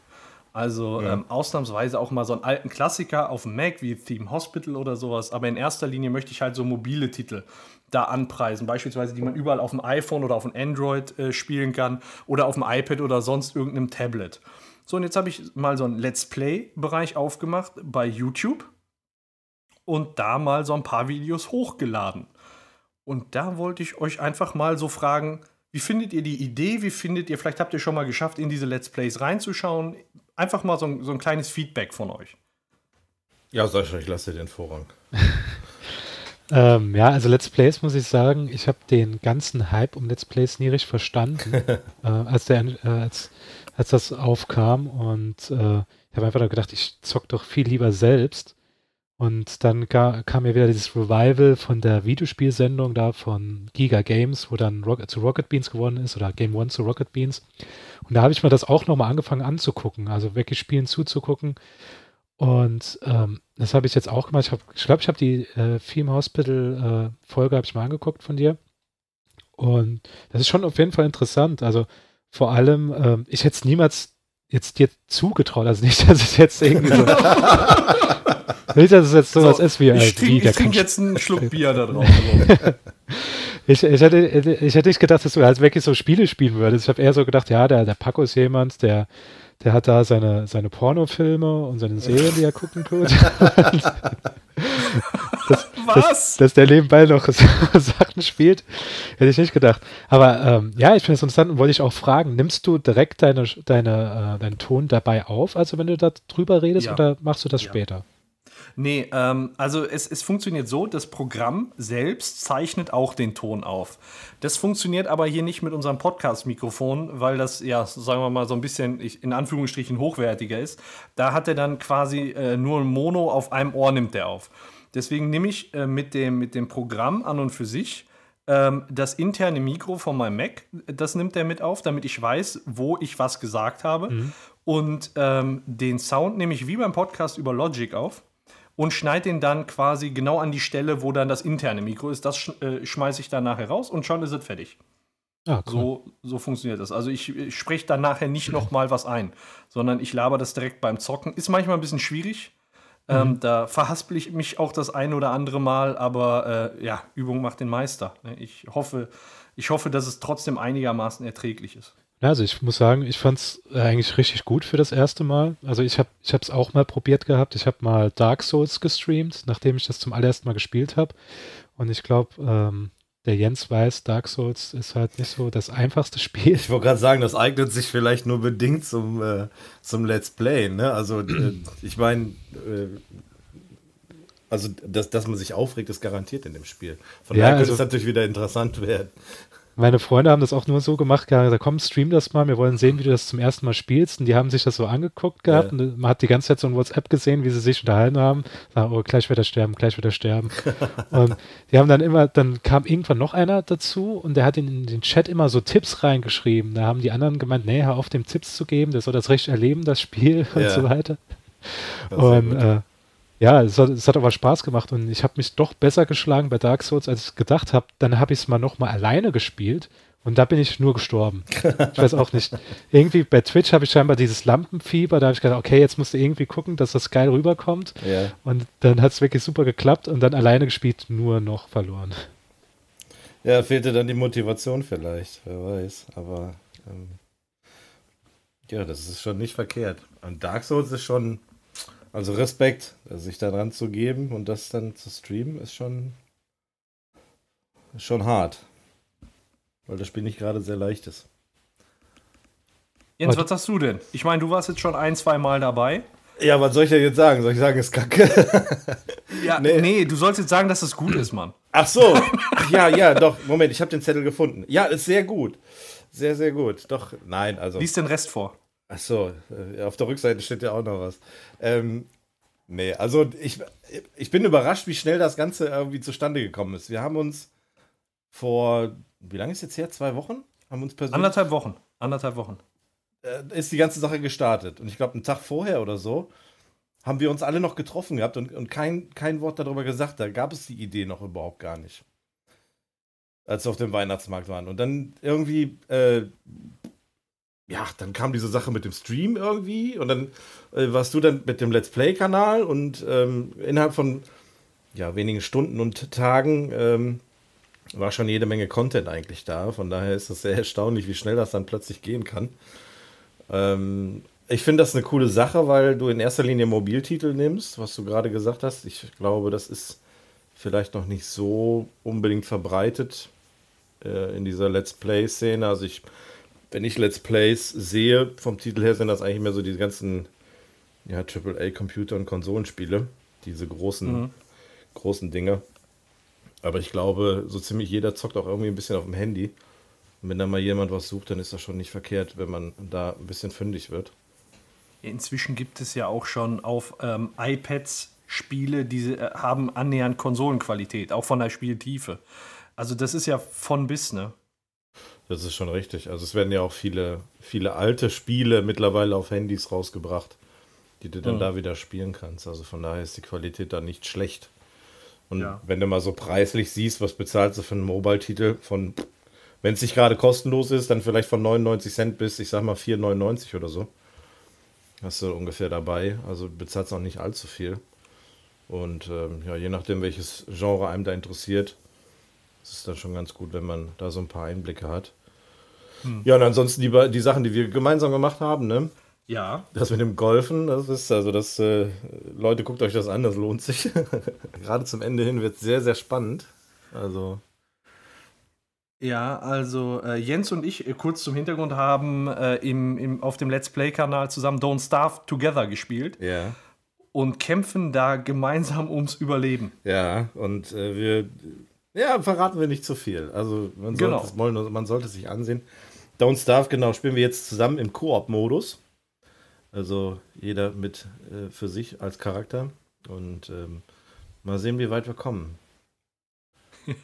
Also ja. ähm, ausnahmsweise auch mal so einen alten Klassiker auf dem Mac wie Theme Hospital oder sowas. Aber in erster Linie möchte ich halt so mobile Titel da anpreisen. Beispielsweise, die man überall auf dem iPhone oder auf dem Android äh, spielen kann oder auf dem iPad oder sonst irgendeinem Tablet. So, und jetzt habe ich mal so einen Let's Play-Bereich aufgemacht bei YouTube und da mal so ein paar Videos hochgeladen. Und da wollte ich euch einfach mal so fragen, wie findet ihr die Idee? Wie findet ihr, vielleicht habt ihr schon mal geschafft, in diese Let's Plays reinzuschauen? Einfach mal so ein, so ein kleines Feedback von euch. Ja, Sascha, ich lasse dir den Vorrang. ähm, ja, also Let's Plays muss ich sagen, ich habe den ganzen Hype um Let's Plays nie richtig verstanden, äh, als, der, äh, als, als das aufkam. Und äh, ich habe einfach gedacht, ich zock doch viel lieber selbst. Und dann kam mir wieder dieses Revival von der Videospielsendung da von Giga Games, wo dann Rock zu Rocket Beans geworden ist oder Game One zu Rocket Beans. Und da habe ich mir das auch nochmal angefangen anzugucken, also wirklich Spielen zuzugucken. Und ähm, das habe ich jetzt auch gemacht. Ich glaube, ich, glaub, ich habe die äh, Theme Hospital äh, Folge habe ich mal angeguckt von dir. Und das ist schon auf jeden Fall interessant. Also vor allem, ähm, ich hätte es niemals jetzt dir zugetraut. Also nicht, dass es jetzt irgendwie so Nicht, dass es jetzt sowas so, ist wie Ich trinke trink jetzt einen Schluck Bier da drauf. ich, ich, hätte, ich hätte nicht gedacht, dass du halt wirklich so Spiele spielen würdest. Ich habe eher so gedacht, ja, der, der Paco ist jemand, der, der hat da seine, seine Pornofilme und seine Serien, die er gucken tut. das, Was? Dass, dass, der nebenbei noch Sachen spielt, hätte ich nicht gedacht. Aber ähm, ja, ich finde es interessant und wollte ich auch fragen, nimmst du direkt deine, deine, äh, deinen Ton dabei auf, also wenn du da drüber redest, ja. oder machst du das ja. später? Nee, ähm, also es, es funktioniert so, das Programm selbst zeichnet auch den Ton auf. Das funktioniert aber hier nicht mit unserem Podcast-Mikrofon, weil das, ja, sagen wir mal, so ein bisschen in Anführungsstrichen hochwertiger ist. Da hat er dann quasi äh, nur ein Mono auf einem Ohr nimmt er auf. Deswegen nehme ich äh, mit, dem, mit dem Programm an und für sich ähm, das interne Mikro von meinem Mac, das nimmt er mit auf, damit ich weiß, wo ich was gesagt habe. Mhm. Und ähm, den Sound nehme ich wie beim Podcast über Logic auf und schneide den dann quasi genau an die Stelle, wo dann das interne Mikro ist. Das sch äh, schmeiße ich dann nachher raus und schon ist es fertig. Ah, cool. so, so funktioniert das. Also ich, ich spreche dann nachher nicht noch mal was ein, sondern ich laber das direkt beim Zocken. Ist manchmal ein bisschen schwierig. Ähm, mhm. Ähm, da verhaspel ich mich auch das eine oder andere Mal, aber äh, ja, Übung macht den Meister. Ich hoffe, ich hoffe, dass es trotzdem einigermaßen erträglich ist. Also ich muss sagen, ich fand es eigentlich richtig gut für das erste Mal. Also ich habe es auch mal probiert gehabt. Ich habe mal Dark Souls gestreamt, nachdem ich das zum allerersten Mal gespielt habe. Und ich glaube, ähm, der Jens weiß, Dark Souls ist halt nicht so das einfachste Spiel. Ich wollte gerade sagen, das eignet sich vielleicht nur bedingt zum, äh, zum Let's Play. Ne? Also äh, ich meine, äh, also dass, dass man sich aufregt, ist garantiert in dem Spiel. Von ja, daher könnte also, es natürlich wieder interessant werden. Meine Freunde haben das auch nur so gemacht, gesagt, komm, stream das mal, wir wollen sehen, wie du das zum ersten Mal spielst. Und die haben sich das so angeguckt gehabt ja. und man hat die ganze Zeit so ein WhatsApp gesehen, wie sie sich unterhalten haben. Sagen, oh, gleich wird er sterben, gleich wird er sterben. und die haben dann immer, dann kam irgendwann noch einer dazu und der hat in den Chat immer so Tipps reingeschrieben. Da haben die anderen gemeint, nee, hör auf, dem Tipps zu geben, der soll das recht erleben, das Spiel ja. und so weiter. Und äh, ja, es hat, es hat aber Spaß gemacht und ich habe mich doch besser geschlagen bei Dark Souls, als ich gedacht habe. Dann habe ich es mal nochmal alleine gespielt Und da bin ich nur gestorben. Ich weiß auch nicht. Irgendwie bei Twitch habe ich scheinbar dieses Lampenfieber. Da habe ich gedacht, okay, jetzt musst du irgendwie gucken, dass das geil rüberkommt. Ja. Und dann hat es wirklich super geklappt und dann alleine gespielt, nur noch verloren. Ja, fehlte dann die Motivation vielleicht, wer weiß. Aber ähm, ja, das ist schon nicht verkehrt. Und Dark Souls ist schon, also Respekt, sich daran zu geben und das dann zu streamen, ist schon, ist schon hart. Weil das Spiel nicht gerade sehr leicht ist. Jens, was sagst du denn? Ich meine, du warst jetzt schon ein, zwei Mal dabei. Ja, was soll ich denn jetzt sagen? Soll ich sagen, ist kacke? Ja, Nee. nee, du sollst jetzt sagen, dass es gut ist, Mann. Ach so. Ach ja, ja, doch. Moment, ich habe den Zettel gefunden. Ja, ist sehr gut. Sehr, sehr gut. Doch, nein, also. Lies den Rest vor. Ach so, äh, auf der Rückseite steht ja auch noch was. Ähm, nee, also ich, ich bin überrascht, wie schnell das Ganze irgendwie zustande gekommen ist. Wir haben uns vor, wie lange ist jetzt her? Zwei Wochen? Haben uns persönlich, Anderthalb Wochen. Anderthalb Wochen. äh, ist die ganze Sache gestartet. Und ich glaube, einen Tag vorher oder so haben wir uns alle noch getroffen gehabt und, und kein, kein Wort darüber gesagt. Da gab es die Idee noch überhaupt gar nicht. Als wir auf dem Weihnachtsmarkt waren. Und dann irgendwie, äh, ja, dann kam diese Sache mit dem Stream irgendwie und dann äh, warst du dann mit dem Let's Play-Kanal und ähm, innerhalb von ja, wenigen Stunden und Tagen ähm, war schon jede Menge Content eigentlich da. Von daher ist es sehr erstaunlich, wie schnell das dann plötzlich gehen kann. Ähm, ich finde das eine coole Sache, weil du in erster Linie Mobiltitel nimmst, was du gerade gesagt hast. Ich glaube, das ist vielleicht noch nicht so unbedingt verbreitet äh, in dieser Let's Play-Szene. Also ich, wenn ich Let's Plays sehe, vom Titel her sind das eigentlich mehr so die ganzen ja, AAA-Computer- und Konsolenspiele. Diese großen, Mhm. großen Dinge. Aber ich glaube, so ziemlich jeder zockt auch irgendwie ein bisschen auf dem Handy. Und wenn da mal jemand was sucht, dann ist das schon nicht verkehrt, wenn man da ein bisschen fündig wird. Inzwischen gibt es ja auch schon auf ähm, iPads Spiele, die äh, haben annähernd Konsolenqualität, auch von der Spieltiefe. Also das ist ja von bis, ne? Das ist schon richtig. Also es werden ja auch viele, viele alte Spiele mittlerweile auf Handys rausgebracht, die du dann Mhm. da wieder spielen kannst. Also von daher ist die Qualität da nicht schlecht. Und Ja. wenn du mal so preislich siehst, was bezahlst du für einen Mobile-Titel von, wenn es nicht gerade kostenlos ist, dann vielleicht von 99 Cent bis, ich sag mal, 4,99 oder so. Hast du ungefähr dabei. Also bezahlst auch nicht allzu viel. Und ähm, ja, je nachdem, welches Genre einem da interessiert, ist es dann schon ganz gut, wenn man da so ein paar Einblicke hat. Ja, und ansonsten die, die Sachen, die wir gemeinsam gemacht haben, ne? Ja. Das mit dem Golfen, das ist also das, äh, Leute, guckt euch das an, das lohnt sich. Gerade zum Ende hin wird es sehr, sehr spannend. Also, Ja, also äh, Jens und ich, äh, kurz zum Hintergrund, haben äh, im, im, auf dem Let's Play-Kanal zusammen Don't Starve Together gespielt ja. und kämpfen da gemeinsam ums Überleben. Ja, und äh, wir, ja, verraten wir nicht zu viel. Also, man sollte, Genau. es, man sollte es sich ansehen. Don't Starve, genau, spielen wir jetzt zusammen im Koop-Modus. Also, jeder mit äh, für sich als Charakter. Und ähm, mal sehen, wie weit wir kommen.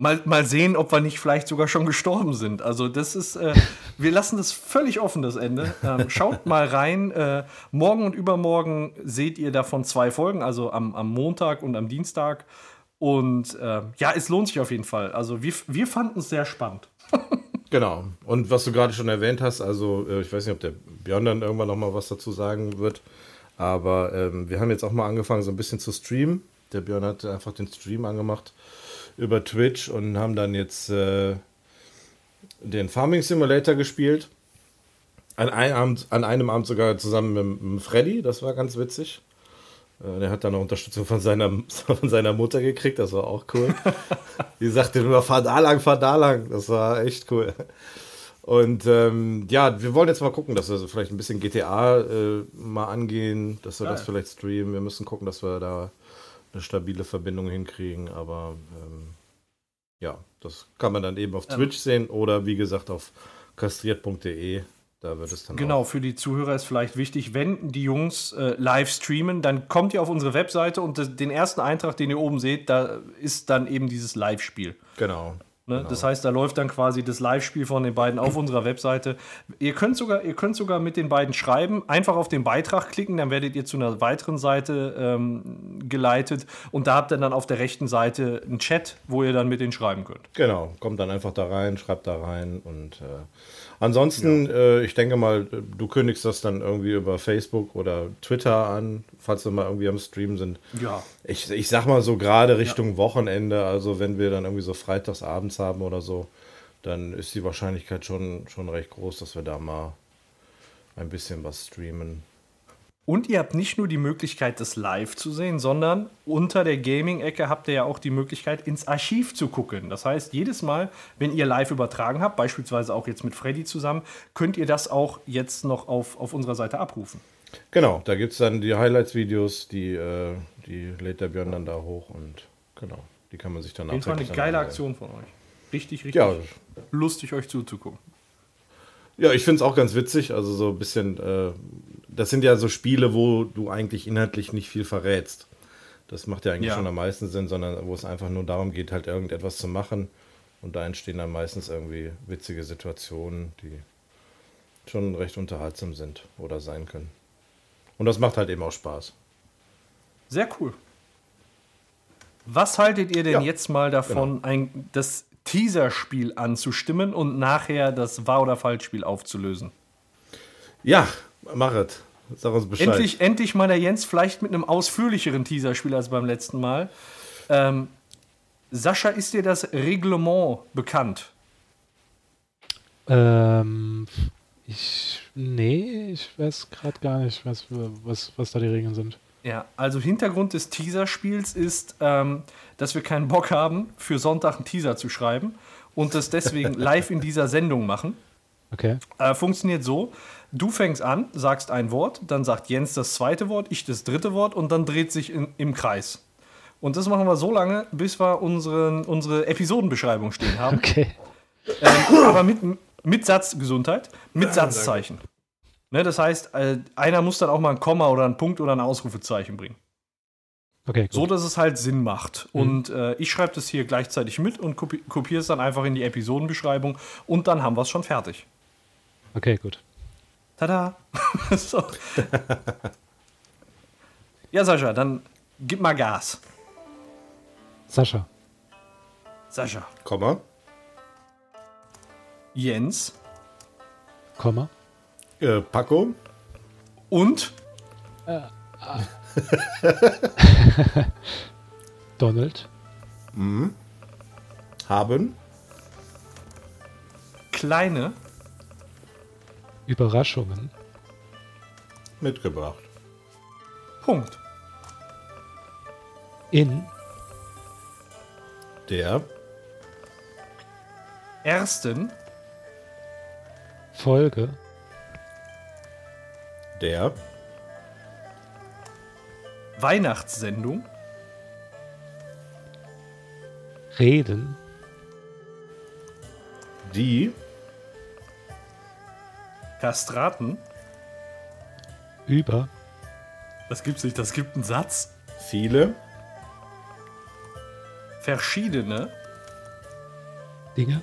Mal, mal sehen, ob wir nicht vielleicht sogar schon gestorben sind. Also das ist, äh, wir lassen das völlig offen, das Ende. Ähm, schaut mal rein. Äh, morgen und übermorgen seht ihr davon zwei Folgen, also am, am Montag und am Dienstag. Und äh, ja, es lohnt sich auf jeden Fall. Also wir, wir fanden es sehr spannend. Genau. Und was du gerade schon erwähnt hast, also äh, ich weiß nicht, ob der Björn dann irgendwann noch mal was dazu sagen wird, aber ähm, wir haben jetzt auch mal angefangen, so ein bisschen zu streamen. Der Björn hat einfach den Stream angemacht über Twitch und haben dann jetzt äh, den Farming Simulator gespielt. An einem, Abend, an einem Abend sogar zusammen mit, mit Freddy, das war ganz witzig. Äh, Der hat dann noch Unterstützung von seiner, von seiner Mutter gekriegt, das war auch cool. Die sagte nur, fahr da lang, fahr da lang. Das war echt cool. Und ähm, ja, wir wollen jetzt mal gucken, dass wir so vielleicht ein bisschen GTA äh, mal angehen, dass wir Geil. das vielleicht streamen. Wir müssen gucken, dass wir da eine stabile Verbindung hinkriegen. Aber ähm, ja, das kann man dann eben auf Ähm. Twitch sehen oder wie gesagt auf kastriert.de. Da wird es dann Genau, für die Zuhörer ist vielleicht wichtig, wenn die Jungs äh, live streamen, dann kommt ihr auf unsere Webseite und das, den ersten Eintrag, den ihr oben seht, da ist dann eben dieses Live-Spiel. Genau. Ne? Das heißt, da läuft dann quasi das Live-Spiel von den beiden auf unserer Webseite. Ihr könnt, sogar, ihr könnt sogar mit den beiden schreiben, einfach auf den Beitrag klicken, dann werdet ihr zu einer weiteren Seite ähm, geleitet und da habt ihr dann auf der rechten Seite einen Chat, wo ihr dann mit denen schreiben könnt. Genau, kommt dann einfach da rein, schreibt da rein und äh, ansonsten, äh, ich denke mal, du kündigst das dann irgendwie über Facebook oder Twitter an, falls wir mal irgendwie am Stream sind. Ja. Ich, ich sag mal so gerade Richtung Wochenende, also wenn wir dann irgendwie so freitags abends haben oder so, dann ist die Wahrscheinlichkeit schon, schon recht groß, dass wir da mal ein bisschen was streamen. Und ihr habt nicht nur die Möglichkeit, das live zu sehen, sondern unter der Gaming-Ecke habt ihr ja auch die Möglichkeit, ins Archiv zu gucken. Das heißt, jedes Mal, wenn ihr live übertragen habt, beispielsweise auch jetzt mit Freddy zusammen, könnt ihr das auch jetzt noch auf, auf unserer Seite abrufen. Genau, da gibt es dann die Highlights-Videos, die, äh, die lädt der Björn dann da hoch und genau, die kann man sich dann Das war eine geile. Aktion von euch. Richtig, richtig Ja, lustig, euch zuzugucken. Ja, ich finde es auch ganz witzig. Also so ein bisschen, äh, das sind ja so Spiele, wo du eigentlich inhaltlich nicht viel verrätst. Das macht ja eigentlich Ja. schon am meisten Sinn, sondern wo es einfach nur darum geht, halt irgendetwas zu machen. Und da entstehen dann meistens irgendwie witzige Situationen, die schon recht unterhaltsam sind oder sein können. Und das macht halt eben auch Spaß. Sehr cool. Was haltet ihr denn Ja, jetzt mal davon, ein, das Teaser-Spiel anzustimmen und nachher das Wahr- oder Falsch-Spiel aufzulösen? Ja, mach es. Sag uns Bescheid. Endlich, endlich mal der Jens, vielleicht mit einem ausführlicheren Teaser-Spiel als beim letzten Mal. Ähm, Sascha, ist dir das Reglement bekannt? Ähm, ich, nee, ich weiß gerade gar nicht, was, was, was da die Regeln sind. Ja, also Hintergrund des Teaser-Spiels ist, ähm, dass wir keinen Bock haben, für Sonntag einen Teaser zu schreiben und das deswegen live in dieser Sendung machen. Okay. Äh, funktioniert so: Du fängst an, sagst ein Wort, dann sagt Jens das zweite Wort, ich das dritte Wort und dann dreht sich in, im Kreis. Und das machen wir so lange, bis wir unseren, unsere Episodenbeschreibung stehen haben. Okay. Ähm, aber mit, mit Satz, Gesundheit, mit Satzzeichen. Ne, das heißt, äh, einer muss dann auch mal ein Komma oder ein Punkt oder ein Ausrufezeichen bringen. Okay, gut. So, dass es halt Sinn macht. Und äh, ich schreibe das hier gleichzeitig mit und kopi kopiere es dann einfach in die Episodenbeschreibung und dann haben wir es schon fertig. Okay, gut. Tada! so. Ja, Sascha, dann gib mal Gas. Sascha. Sascha. Komma. Jens Komma. Äh, Paco. und Donald. Haben. kleine Überraschungen. Mitgebracht. Punkt. In Der. Ersten Folge Der. Weihnachtssendung reden Die. Kastraten. über Das gibt's nicht, das gibt einen Satz. Viele. Verschiedene Dinge.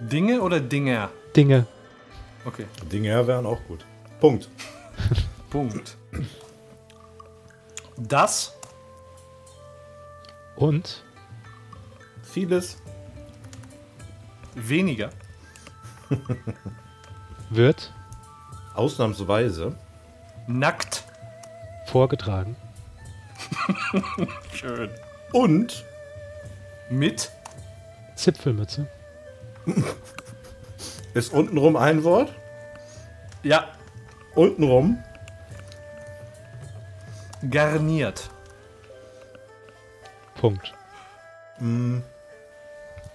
Dinge oder Dinger? Dinge. Okay, Dinge wären auch gut. Punkt. Punkt. Das Und Vieles. weniger wird Ausnahmsweise. nackt. vorgetragen Schön. Und. Mit Zipfelmütze Ist untenrum ein Wort. ja, Untenrum. garniert. Punkt.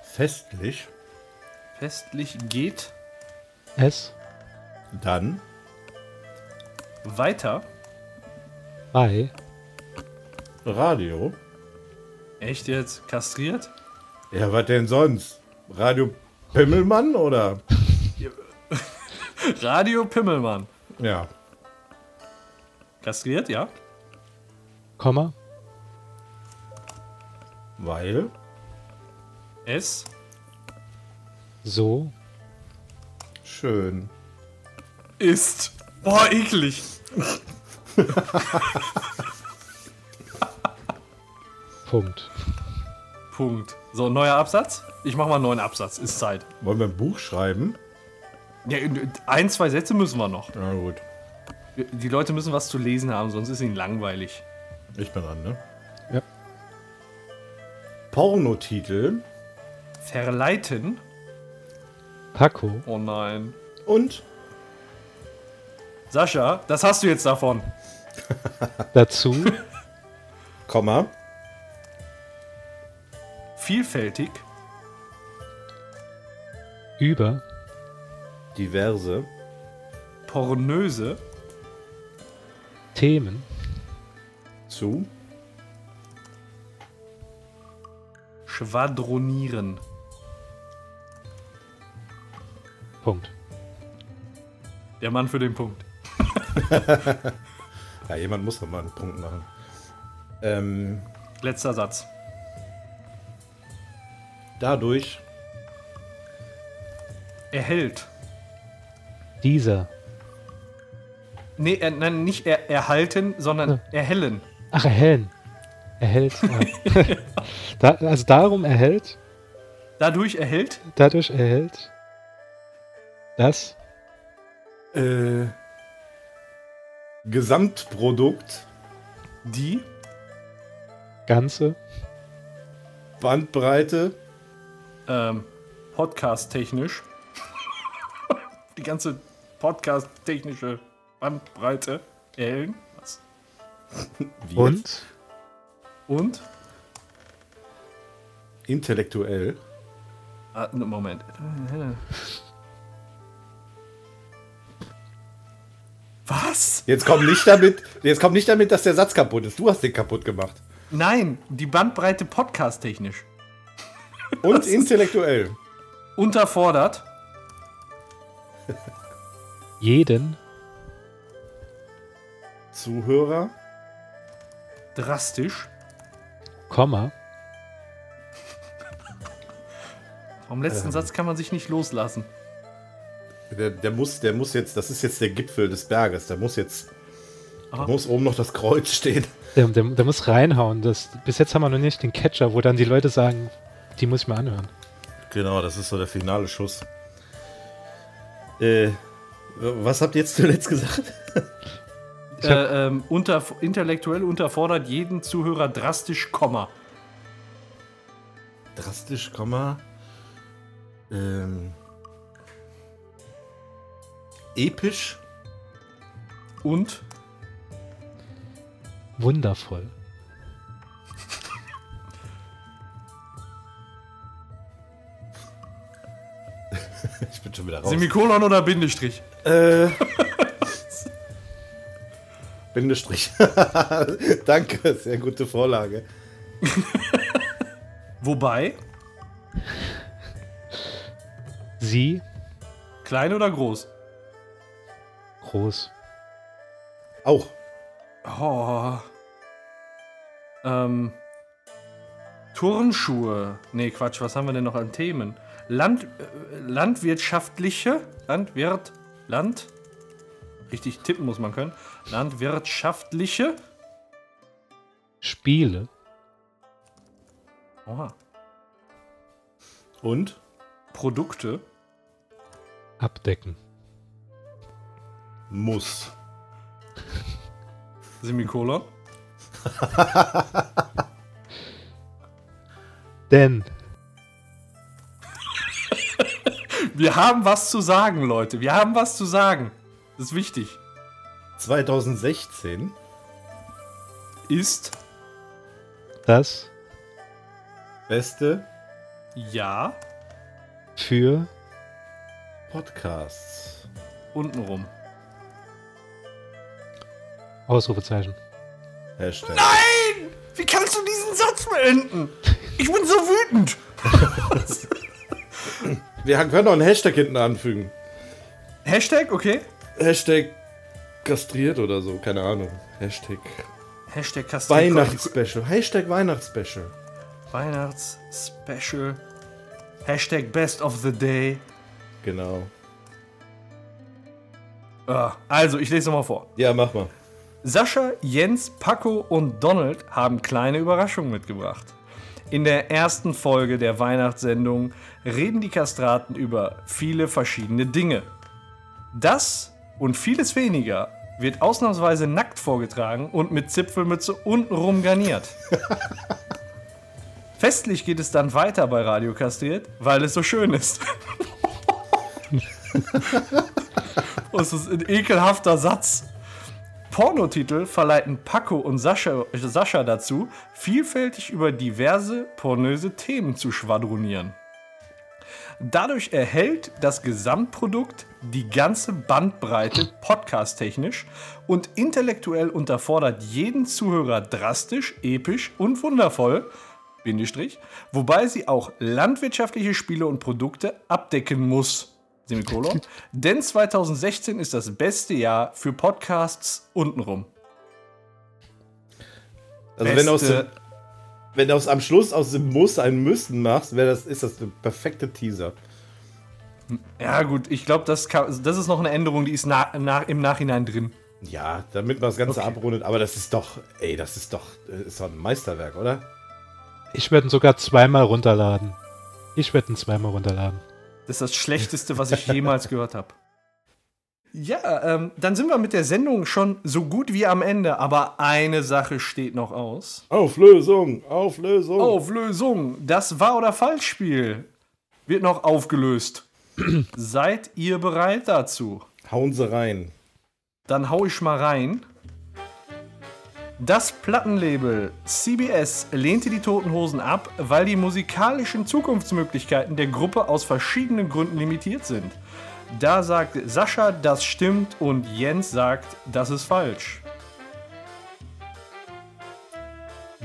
Festlich. Festlich geht Es Dann. weiter. bei Radio. Echt jetzt? Kastriert? Ja, was denn sonst? Radio Pimmelmann oder? Radio Pimmelmann. Ja. Kastriert, ja? Komma Weil. Es So Schön. Ist. Boah, eklig. Punkt. Punkt. So, neuer Absatz. Ich mach mal einen neuen Absatz. Ist Zeit. Wollen wir ein Buch schreiben? Ja, ein, zwei Sätze müssen wir noch. Na gut. Die Leute müssen was zu lesen haben, sonst ist ihnen langweilig. Ich bin dran, ne? Ja. Pornotitel Verleiten? Paco. Oh nein. und Sascha, das hast du jetzt davon. Dazu Komma Vielfältig, über diverse pornöse, Themen zu schwadronieren. Punkt. Der Mann für den Punkt. Ja, jemand muss doch mal einen Punkt machen. Ähm, Letzter Satz. dadurch Erhält. Dieser. Nee, er, nein, nicht er, erhalten, sondern erhellen. Ach, erhellen. Erhält. Ja. da, also darum erhält, Dadurch erhält dadurch erhält das äh, Gesamtprodukt die Ganze Bandbreite ähm, Podcast-technisch. Die ganze Podcast-technische Bandbreite erhellen. Was? wie und? Und? intellektuell Ah, Moment. Was? Jetzt komm nicht damit, jetzt komm nicht damit, dass der Satz kaputt ist. Du hast den kaputt gemacht. Nein, die Bandbreite podcast-technisch. Und intellektuell. Unterfordert. jeden Zuhörer Drastisch. Komma Vom letzten Satz kann man sich nicht loslassen. Der, der, muss, der muss jetzt, das ist jetzt der Gipfel des Berges. Der muss jetzt, da muss oben noch das Kreuz stehen. der, der, der muss reinhauen. Das, bis jetzt haben wir noch nicht den Catcher, wo dann die Leute sagen, die muss ich mal anhören. Genau, das ist so der finale Schuss. Äh, was habt ihr jetzt zuletzt gesagt? Äh, ähm, unter, intellektuell unterfordert jeden Zuhörer drastisch, Komma. Drastisch, Komma. Ähm, episch. Und Wundervoll. Ich bin schon wieder raus. Semikolon oder Bindestrich? Äh, Bindestrich. Danke, sehr gute Vorlage. Wobei, Sie klein oder groß? Groß. Auch. Oh. Ähm. Turnschuhe. Nee, Quatsch, was haben wir denn noch an Themen? Land, äh, landwirtschaftliche. Landwirt. Land. Richtig tippen muss man können. Landwirtschaftliche. Spiele Oha. Und? Produkte. abdecken. Muss. Semikolon. Denn Wir haben was zu sagen, Leute. Wir haben was zu sagen. Das ist wichtig. 2016 Ist. das beste Ja. für Podcasts. Untenrum. Ausrufezeichen. Hashtag. Nein! Wie kannst du diesen Satz beenden? Ich bin so wütend. Wir können auch einen Hashtag hinten anfügen. Hashtag, okay. Hashtag kastriert oder so, keine Ahnung. Hashtag Hashtag Kastriert. Weihnachtsspecial. Hashtag Weihnachtsspecial. Weihnachts-Special. Hashtag Best of the Day. Genau. Äh, Also, ich lese nochmal vor. Ja, mach mal. Sascha, Jens, Paco und Donald haben kleine Überraschungen mitgebracht. In der ersten Folge der Weihnachtssendung reden die Kastraten über viele verschiedene Dinge. Das und vieles weniger wird ausnahmsweise nackt vorgetragen und mit Zipfelmütze untenrum garniert. Festlich geht es dann weiter bei Radio Kastriert, weil es so schön ist. das ist ein ekelhafter Satz. Pornotitel verleiten Paco und Sascha, Sascha dazu, vielfältig über diverse pornöse Themen zu schwadronieren. Dadurch erhält das Gesamtprodukt die ganze Bandbreite podcast-technisch und intellektuell unterfordert jeden Zuhörer drastisch, episch und wundervoll, wobei sie auch landwirtschaftliche Spiele und Produkte abdecken muss. Semikolon. Denn 2016 ist das beste Jahr für Podcasts untenrum. Also wenn, aus dem, wenn du aus, am Schluss aus dem Muss ein Müssen machst, wär das, ist das der perfekte Teaser. Ja, gut, ich glaube, das, kann- das ist noch eine Änderung, die ist na, na, im Nachhinein drin. Ja, damit man das Ganze Okay. abrundet, aber das ist doch, ey, das ist doch, das ist doch ein Meisterwerk, oder? Ich werde ihn sogar zweimal runterladen. Ich werde ihn zweimal runterladen. Das ist das Schlechteste, was ich jemals gehört habe. Ja, ähm, dann sind wir mit der Sendung schon so gut wie am Ende, aber eine Sache steht noch aus. Auflösung, Auflösung. Auflösung. Das Wahr- oder Falschspiel wird noch aufgelöst. Seid ihr bereit dazu? Hauen sie rein. Dann hau ich mal rein. Das Plattenlabel CBS lehnte die Toten Hosen ab, weil die musikalischen Zukunftsmöglichkeiten der Gruppe aus verschiedenen Gründen limitiert sind. Da sagt Sascha, das stimmt und Jens sagt, das ist falsch.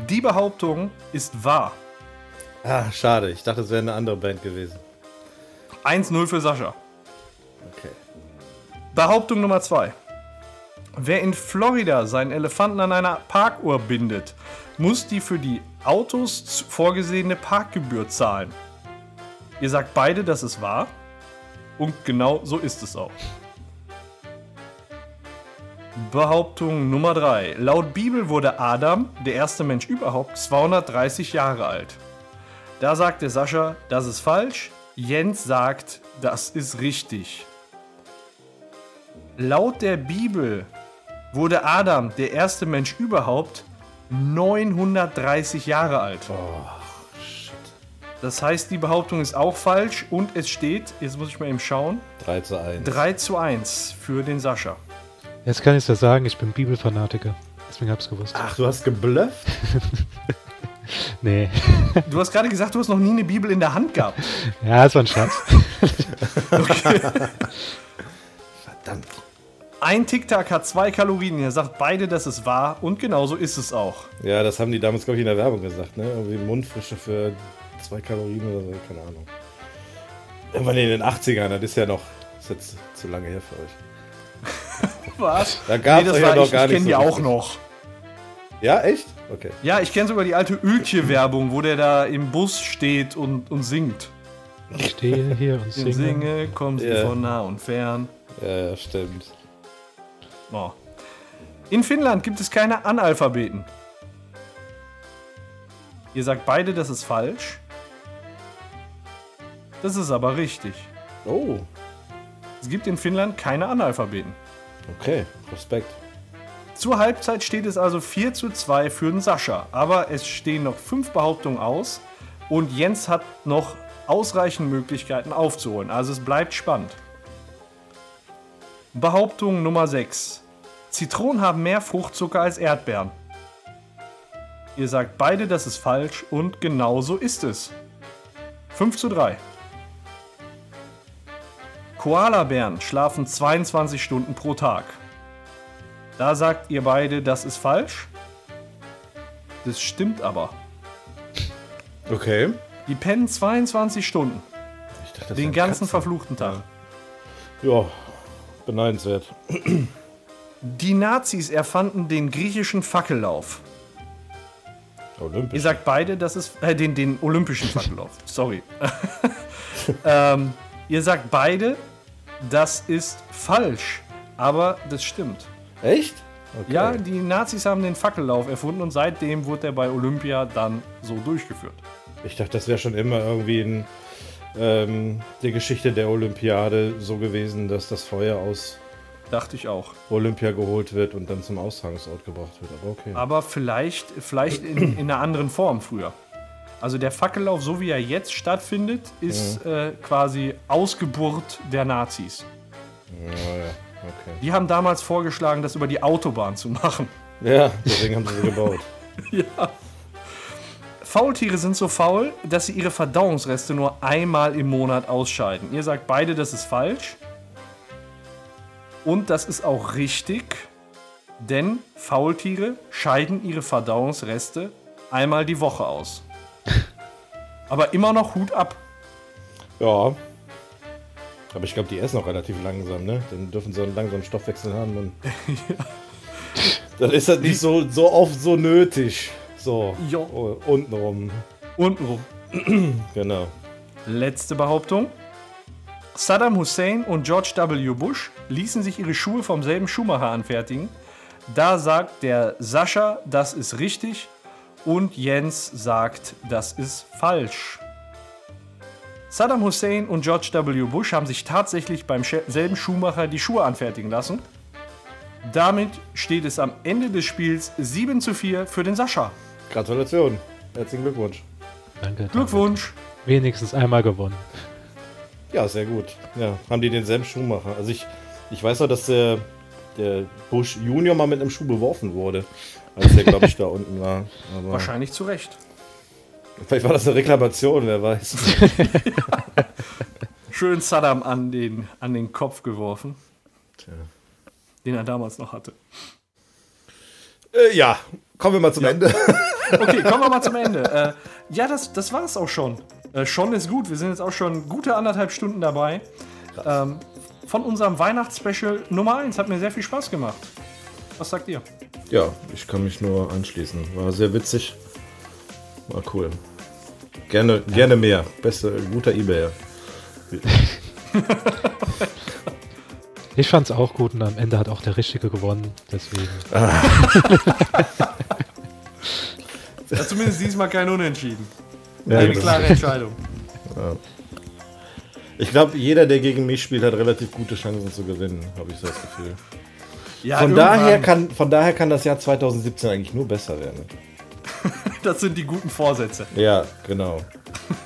Die Behauptung ist wahr. Ah, schade. Ich dachte, es wäre eine andere Band gewesen. 1-0 für Sascha. Okay. Behauptung Nummer 2. Wer in Florida seinen Elefanten an einer Parkuhr bindet, muss die für die Autos vorgesehene Parkgebühr zahlen. Ihr sagt beide, das ist wahr. Und genau so ist es auch. Behauptung Nummer 3. Laut Bibel wurde Adam, der erste Mensch überhaupt, 230 Jahre alt. Da sagt der Sascha, das ist falsch. Jens sagt, das ist richtig. Laut der Bibel wurde Adam, der erste Mensch überhaupt, 930 Jahre alt. shit. Das heißt, die Behauptung ist auch falsch und es steht, jetzt muss ich mal eben schauen, 3 zu 1. 3 zu 1 für den Sascha. Jetzt kann ich ja sagen, ich bin Bibelfanatiker. Deswegen hab's gewusst. Ach, du hast geblufft? Nee. Du hast gerade gesagt, du hast noch nie eine Bibel in der Hand gehabt. Ja, es war ein Schatz. Verdammt. Ein Tic-Tac hat zwei Kalorien. Ihr sagt beide, das ist wahr und genauso ist es auch. Ja, das haben die damals, glaube ich, in der Werbung gesagt, ne? Irgendwie Mundfrische für 2 Kalorien oder so, keine Ahnung. Irgendwann in den 80ern, das ist ja noch, ist jetzt zu lange her für euch. Was? Da gab's das euch ja war noch ich, gar ich nicht kenne so die auch noch. Ja, echt? Okay. Ja, ich kenne sogar die alte Öltje-Werbung, wo der da im Bus steht und, und singt. Ich stehe hier und Ich singe. singe, kommen sie Ja. von nah und fern. Ja, ja, stimmt. Oh. In Finnland gibt es keine Analphabeten. Ihr sagt beide, das ist falsch. Das ist aber richtig. Oh, Es gibt in Finnland keine Analphabeten. okay. Respekt. Zur Halbzeit steht es also 4 zu 2 für den Sascha. Aber es stehen noch fünf Behauptungen aus und Jens hat noch ausreichend Möglichkeiten aufzuholen. Also es bleibt spannend. Behauptung Nummer 6. Zitronen haben mehr Fruchtzucker als Erdbeeren. Ihr sagt beide, das ist falsch und genau so ist es. 5 zu 3. Koalabären schlafen 22 Stunden pro Tag. Da sagt ihr beide, das ist falsch. Das stimmt aber. Okay. Die pennen 22 Stunden. Ich dachte, das Den ganzen Katzen. verfluchten Tag. Ja, beneidenswert. Die Nazis erfanden den griechischen Fackellauf. Olympisch. Ihr sagt beide, das ist äh, den, den olympischen Fackellauf. Sorry. ähm, ihr sagt beide, das ist falsch. Aber das stimmt. Echt? Okay. Ja, die Nazis haben den Fackellauf erfunden und seitdem wurde er bei Olympia dann so durchgeführt. Ich dachte, das wäre schon immer irgendwie in ähm, der Geschichte der Olympiade so gewesen, dass das Feuer aus Dachte ich auch. Olympia geholt wird und dann zum Austragungsort gebracht wird. Aber okay. Aber vielleicht, vielleicht in, in einer anderen Form früher. Also der Fackellauf, so wie er jetzt stattfindet, ist äh, quasi Ausgeburt der Nazis. Naja, okay. Die haben damals vorgeschlagen, das über die Autobahn zu machen. Ja, deswegen haben sie sie gebaut. ja. Faultiere sind so faul, dass sie ihre Verdauungsreste nur einmal im Monat ausscheiden. Ihr sagt beide, das ist falsch. Und das ist auch richtig, denn Faultiere scheiden ihre Verdauungsreste einmal die Woche aus. Aber immer noch Hut ab. Ja. Aber ich glaube, die essen auch relativ langsam, ne? Dann dürfen sie einen langsamen Stoffwechsel haben. Und Dann ist das nicht so, so oft so nötig. So, Jo. untenrum. Untenrum. Genau. Letzte Behauptung. Saddam Hussein und George W. Bush ließen sich ihre Schuhe vom selben Schuhmacher anfertigen. Da sagt der Sascha, das ist richtig. Und Jens sagt, das ist falsch. Saddam Hussein und George W. Bush haben sich tatsächlich beim selben Schuhmacher die Schuhe anfertigen lassen. Damit steht es am Ende des Spiels 7 zu 4 für den Sascha. Gratulation. Herzlichen Glückwunsch. Danke. danke. Glückwunsch! Wenigstens einmal gewonnen. Ja, sehr gut. Ja, haben die denselben Schuhmacher. Also ich, ich weiß auch, dass der, der Bush Junior mal mit einem Schuh beworfen wurde. Als der, glaube ich, da unten war. Aber Wahrscheinlich zu Recht. vielleicht war das eine Reklamation, wer weiß. Schön Saddam an den, an den Kopf geworfen, Tja. den er damals noch hatte. Äh, ja, kommen wir mal zum Ende. Okay, kommen wir mal zum Ende. Äh, ja, das, das war es auch schon. Äh, schon ist gut. Wir sind jetzt auch schon gute anderthalb Stunden dabei. Ähm, von unserem Weihnachtsspecial Nummer 1. Hat mir sehr viel Spaß gemacht. Was sagt ihr? Ja, ich kann mich nur anschließen. War sehr witzig. War cool. Gerne, gerne mehr. Beste, guter Ebayer. Ich fand's auch gut und am Ende hat auch der Richtige gewonnen. Deswegen. Ja, zumindest diesmal kein Unentschieden. Ja, Eine klare Entscheidung. Ich glaube, jeder, der gegen mich spielt, hat relativ gute Chancen zu gewinnen, habe ich so das Gefühl. Ja, Von daher, kann, von daher kann das Jahr 2017 eigentlich nur besser werden. Das sind die guten Vorsätze. Ja, genau.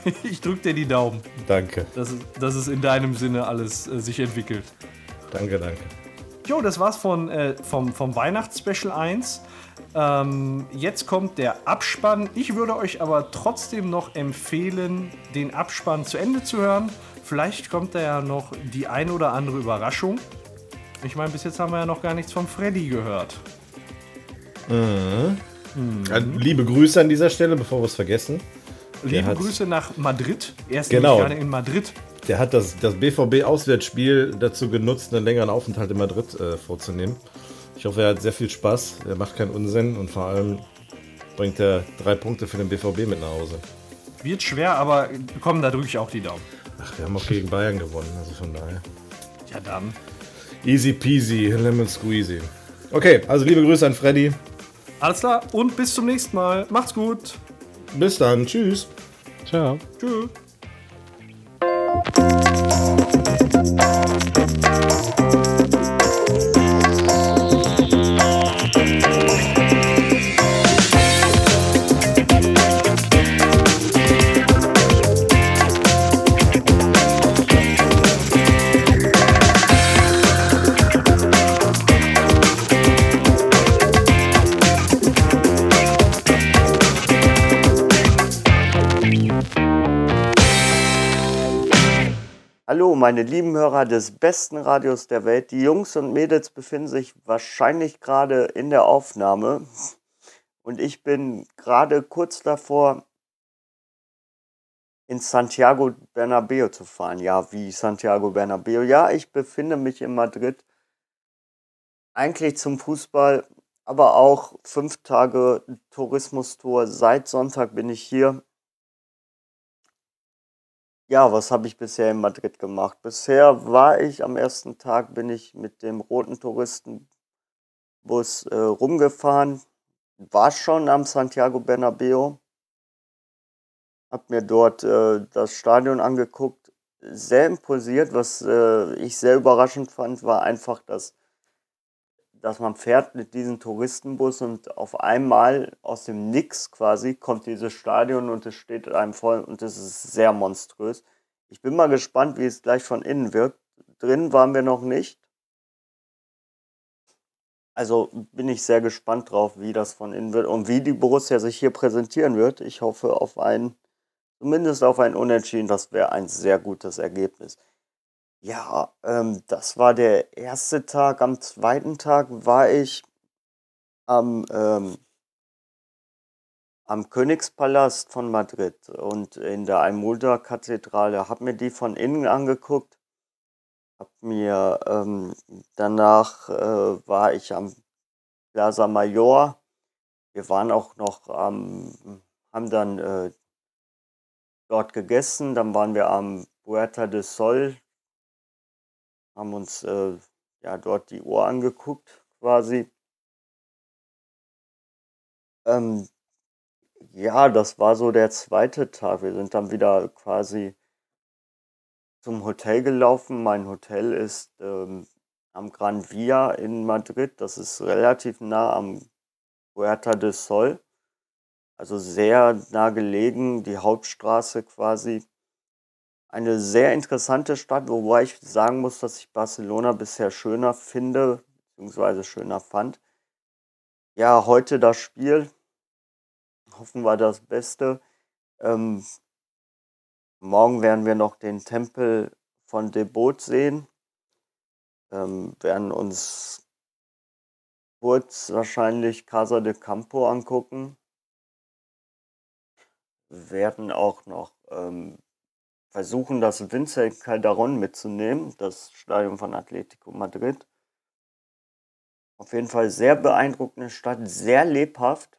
Ich drück dir die Daumen, Danke. dass es, dass es in deinem Sinne alles äh, sich entwickelt. Danke, danke. Jo, das war's von, äh, vom, vom Weihnachtsspecial 1. Ähm, jetzt kommt der Abspann. Ich würde euch aber trotzdem noch empfehlen, den Abspann zu Ende zu hören. Vielleicht kommt da ja noch die ein oder andere Überraschung. Ich meine, bis jetzt haben wir ja noch gar nichts vom Freddy gehört. Ja, liebe Grüße an dieser Stelle, bevor wir es vergessen. Liebe Grüße nach Madrid. Er ist Genau. gerade in Madrid. Der hat das, das BVB-Auswärtsspiel dazu genutzt, einen längeren Aufenthalt in Madrid äh, vorzunehmen. Ich hoffe, er hat sehr viel Spaß. Er macht keinen Unsinn und vor allem bringt er drei Punkte für den BVB mit nach Hause. Wird schwer, aber komm, da drücke ich auch die Daumen. Ach, wir haben auch gegen Bayern gewonnen, also von daher. Ja, dann. Easy peasy, lemon squeezy. Okay, also liebe Grüße an Freddy. Alles klar und bis zum nächsten Mal. Macht's gut. Bis dann, tschüss. Ciao. Tschüss. Thank you. Hallo, meine lieben Hörer des besten Radios der Welt. Die Jungs und Mädels befinden sich wahrscheinlich gerade in der Aufnahme. Und ich bin gerade kurz davor, in Santiago Bernabeo zu fahren. Ja, wie Santiago Bernabeo. Ja, ich befinde mich in Madrid. Eigentlich zum Fußball, aber auch fünf Tage Tourismustour. Seit Sonntag bin ich hier. Ja, was habe ich bisher in Madrid gemacht? Bisher war ich am ersten Tag, bin ich mit dem roten Touristenbus äh, rumgefahren. War schon am Santiago Bernabeo. Hab mir dort äh, das Stadion angeguckt. Sehr impulsiert, was äh, ich sehr überraschend fand, war einfach, dass, dass man fährt mit diesem Touristenbus und auf einmal aus dem Nix quasi kommt dieses Stadion und es steht einem voll und es ist sehr monströs. Ich bin mal gespannt, wie es gleich von innen wirkt. Drin waren wir noch nicht. Also bin ich sehr gespannt drauf, wie das von innen wird und wie die Borussia sich hier präsentieren wird. Ich hoffe auf ein, zumindest auf ein Unentschieden. Das wäre ein sehr gutes Ergebnis. Ja, ähm, das war der erste Tag. Am zweiten Tag war ich am ähm, am Königspalast von Madrid und in der Almudra-Kathedrale. Habe mir die von innen angeguckt. Hab mir ähm, danach äh, war ich am Plaza Mayor. Wir waren auch noch am, haben dann äh, dort gegessen. Dann waren wir am Puerta del Sol, haben uns äh, ja dort die Uhr angeguckt quasi. Ähm, ja, das war so der zweite Tag. Wir sind dann wieder quasi zum Hotel gelaufen. Mein Hotel ist ähm, am Gran Via in Madrid. Das ist relativ nah am Puerta del Sol. Also sehr nah gelegen, die Hauptstraße quasi. Eine sehr interessante Stadt, wobei ich sagen muss, dass ich Barcelona bisher schöner finde, beziehungsweise schöner fand. Ja, heute das Spiel hoffen wir das Beste. Ähm, morgen werden wir noch den Tempel von Debot sehen. Ähm, werden uns kurz wahrscheinlich Casa de Campo angucken. Werden auch noch ähm, versuchen, das Vincent Calderon mitzunehmen, das Stadion von Atletico Madrid. Auf jeden Fall sehr beeindruckende Stadt, sehr lebhaft.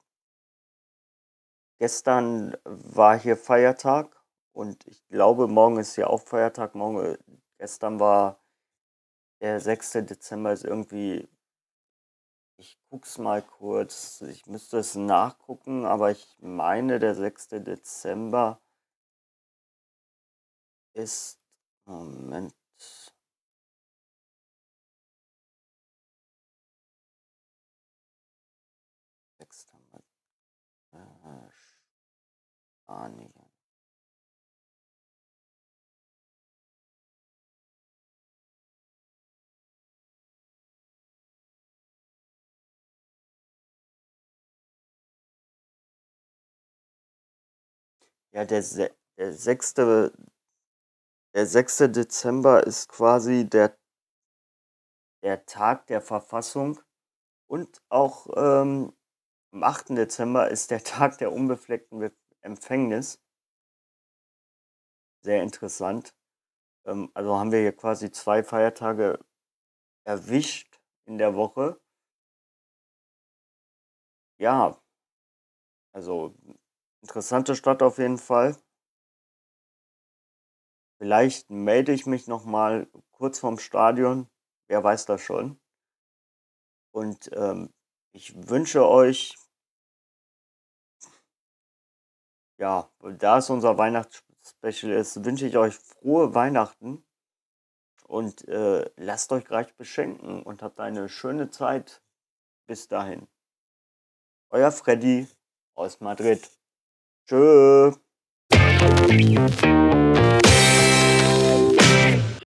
Gestern war hier Feiertag und ich glaube, morgen ist ja auch Feiertag. Morgen, äh, gestern war der 6. Dezember, ist irgendwie, ich guck's mal kurz, ich müsste es nachgucken, aber ich meine, der 6. Dezember ist, Moment, Spanien Ja, der, der 6. Der 6. Dezember ist quasi der, der Tag der Verfassung und auch ähm, am 8. Dezember ist der Tag der unbefleckten Empfängnis. Sehr interessant. Ähm, also haben wir hier quasi zwei Feiertage erwischt in der Woche. Ja, also interessante Stadt auf jeden Fall. Vielleicht melde ich mich noch mal kurz vorm Stadion. Wer weiß das schon. Und ähm, ich wünsche euch ja, da es unser Weihnachtsspecial ist, wünsche ich euch frohe Weihnachten und äh, lasst euch gleich beschenken und habt eine schöne Zeit. Bis dahin. Euer Freddy aus Madrid. Tschö.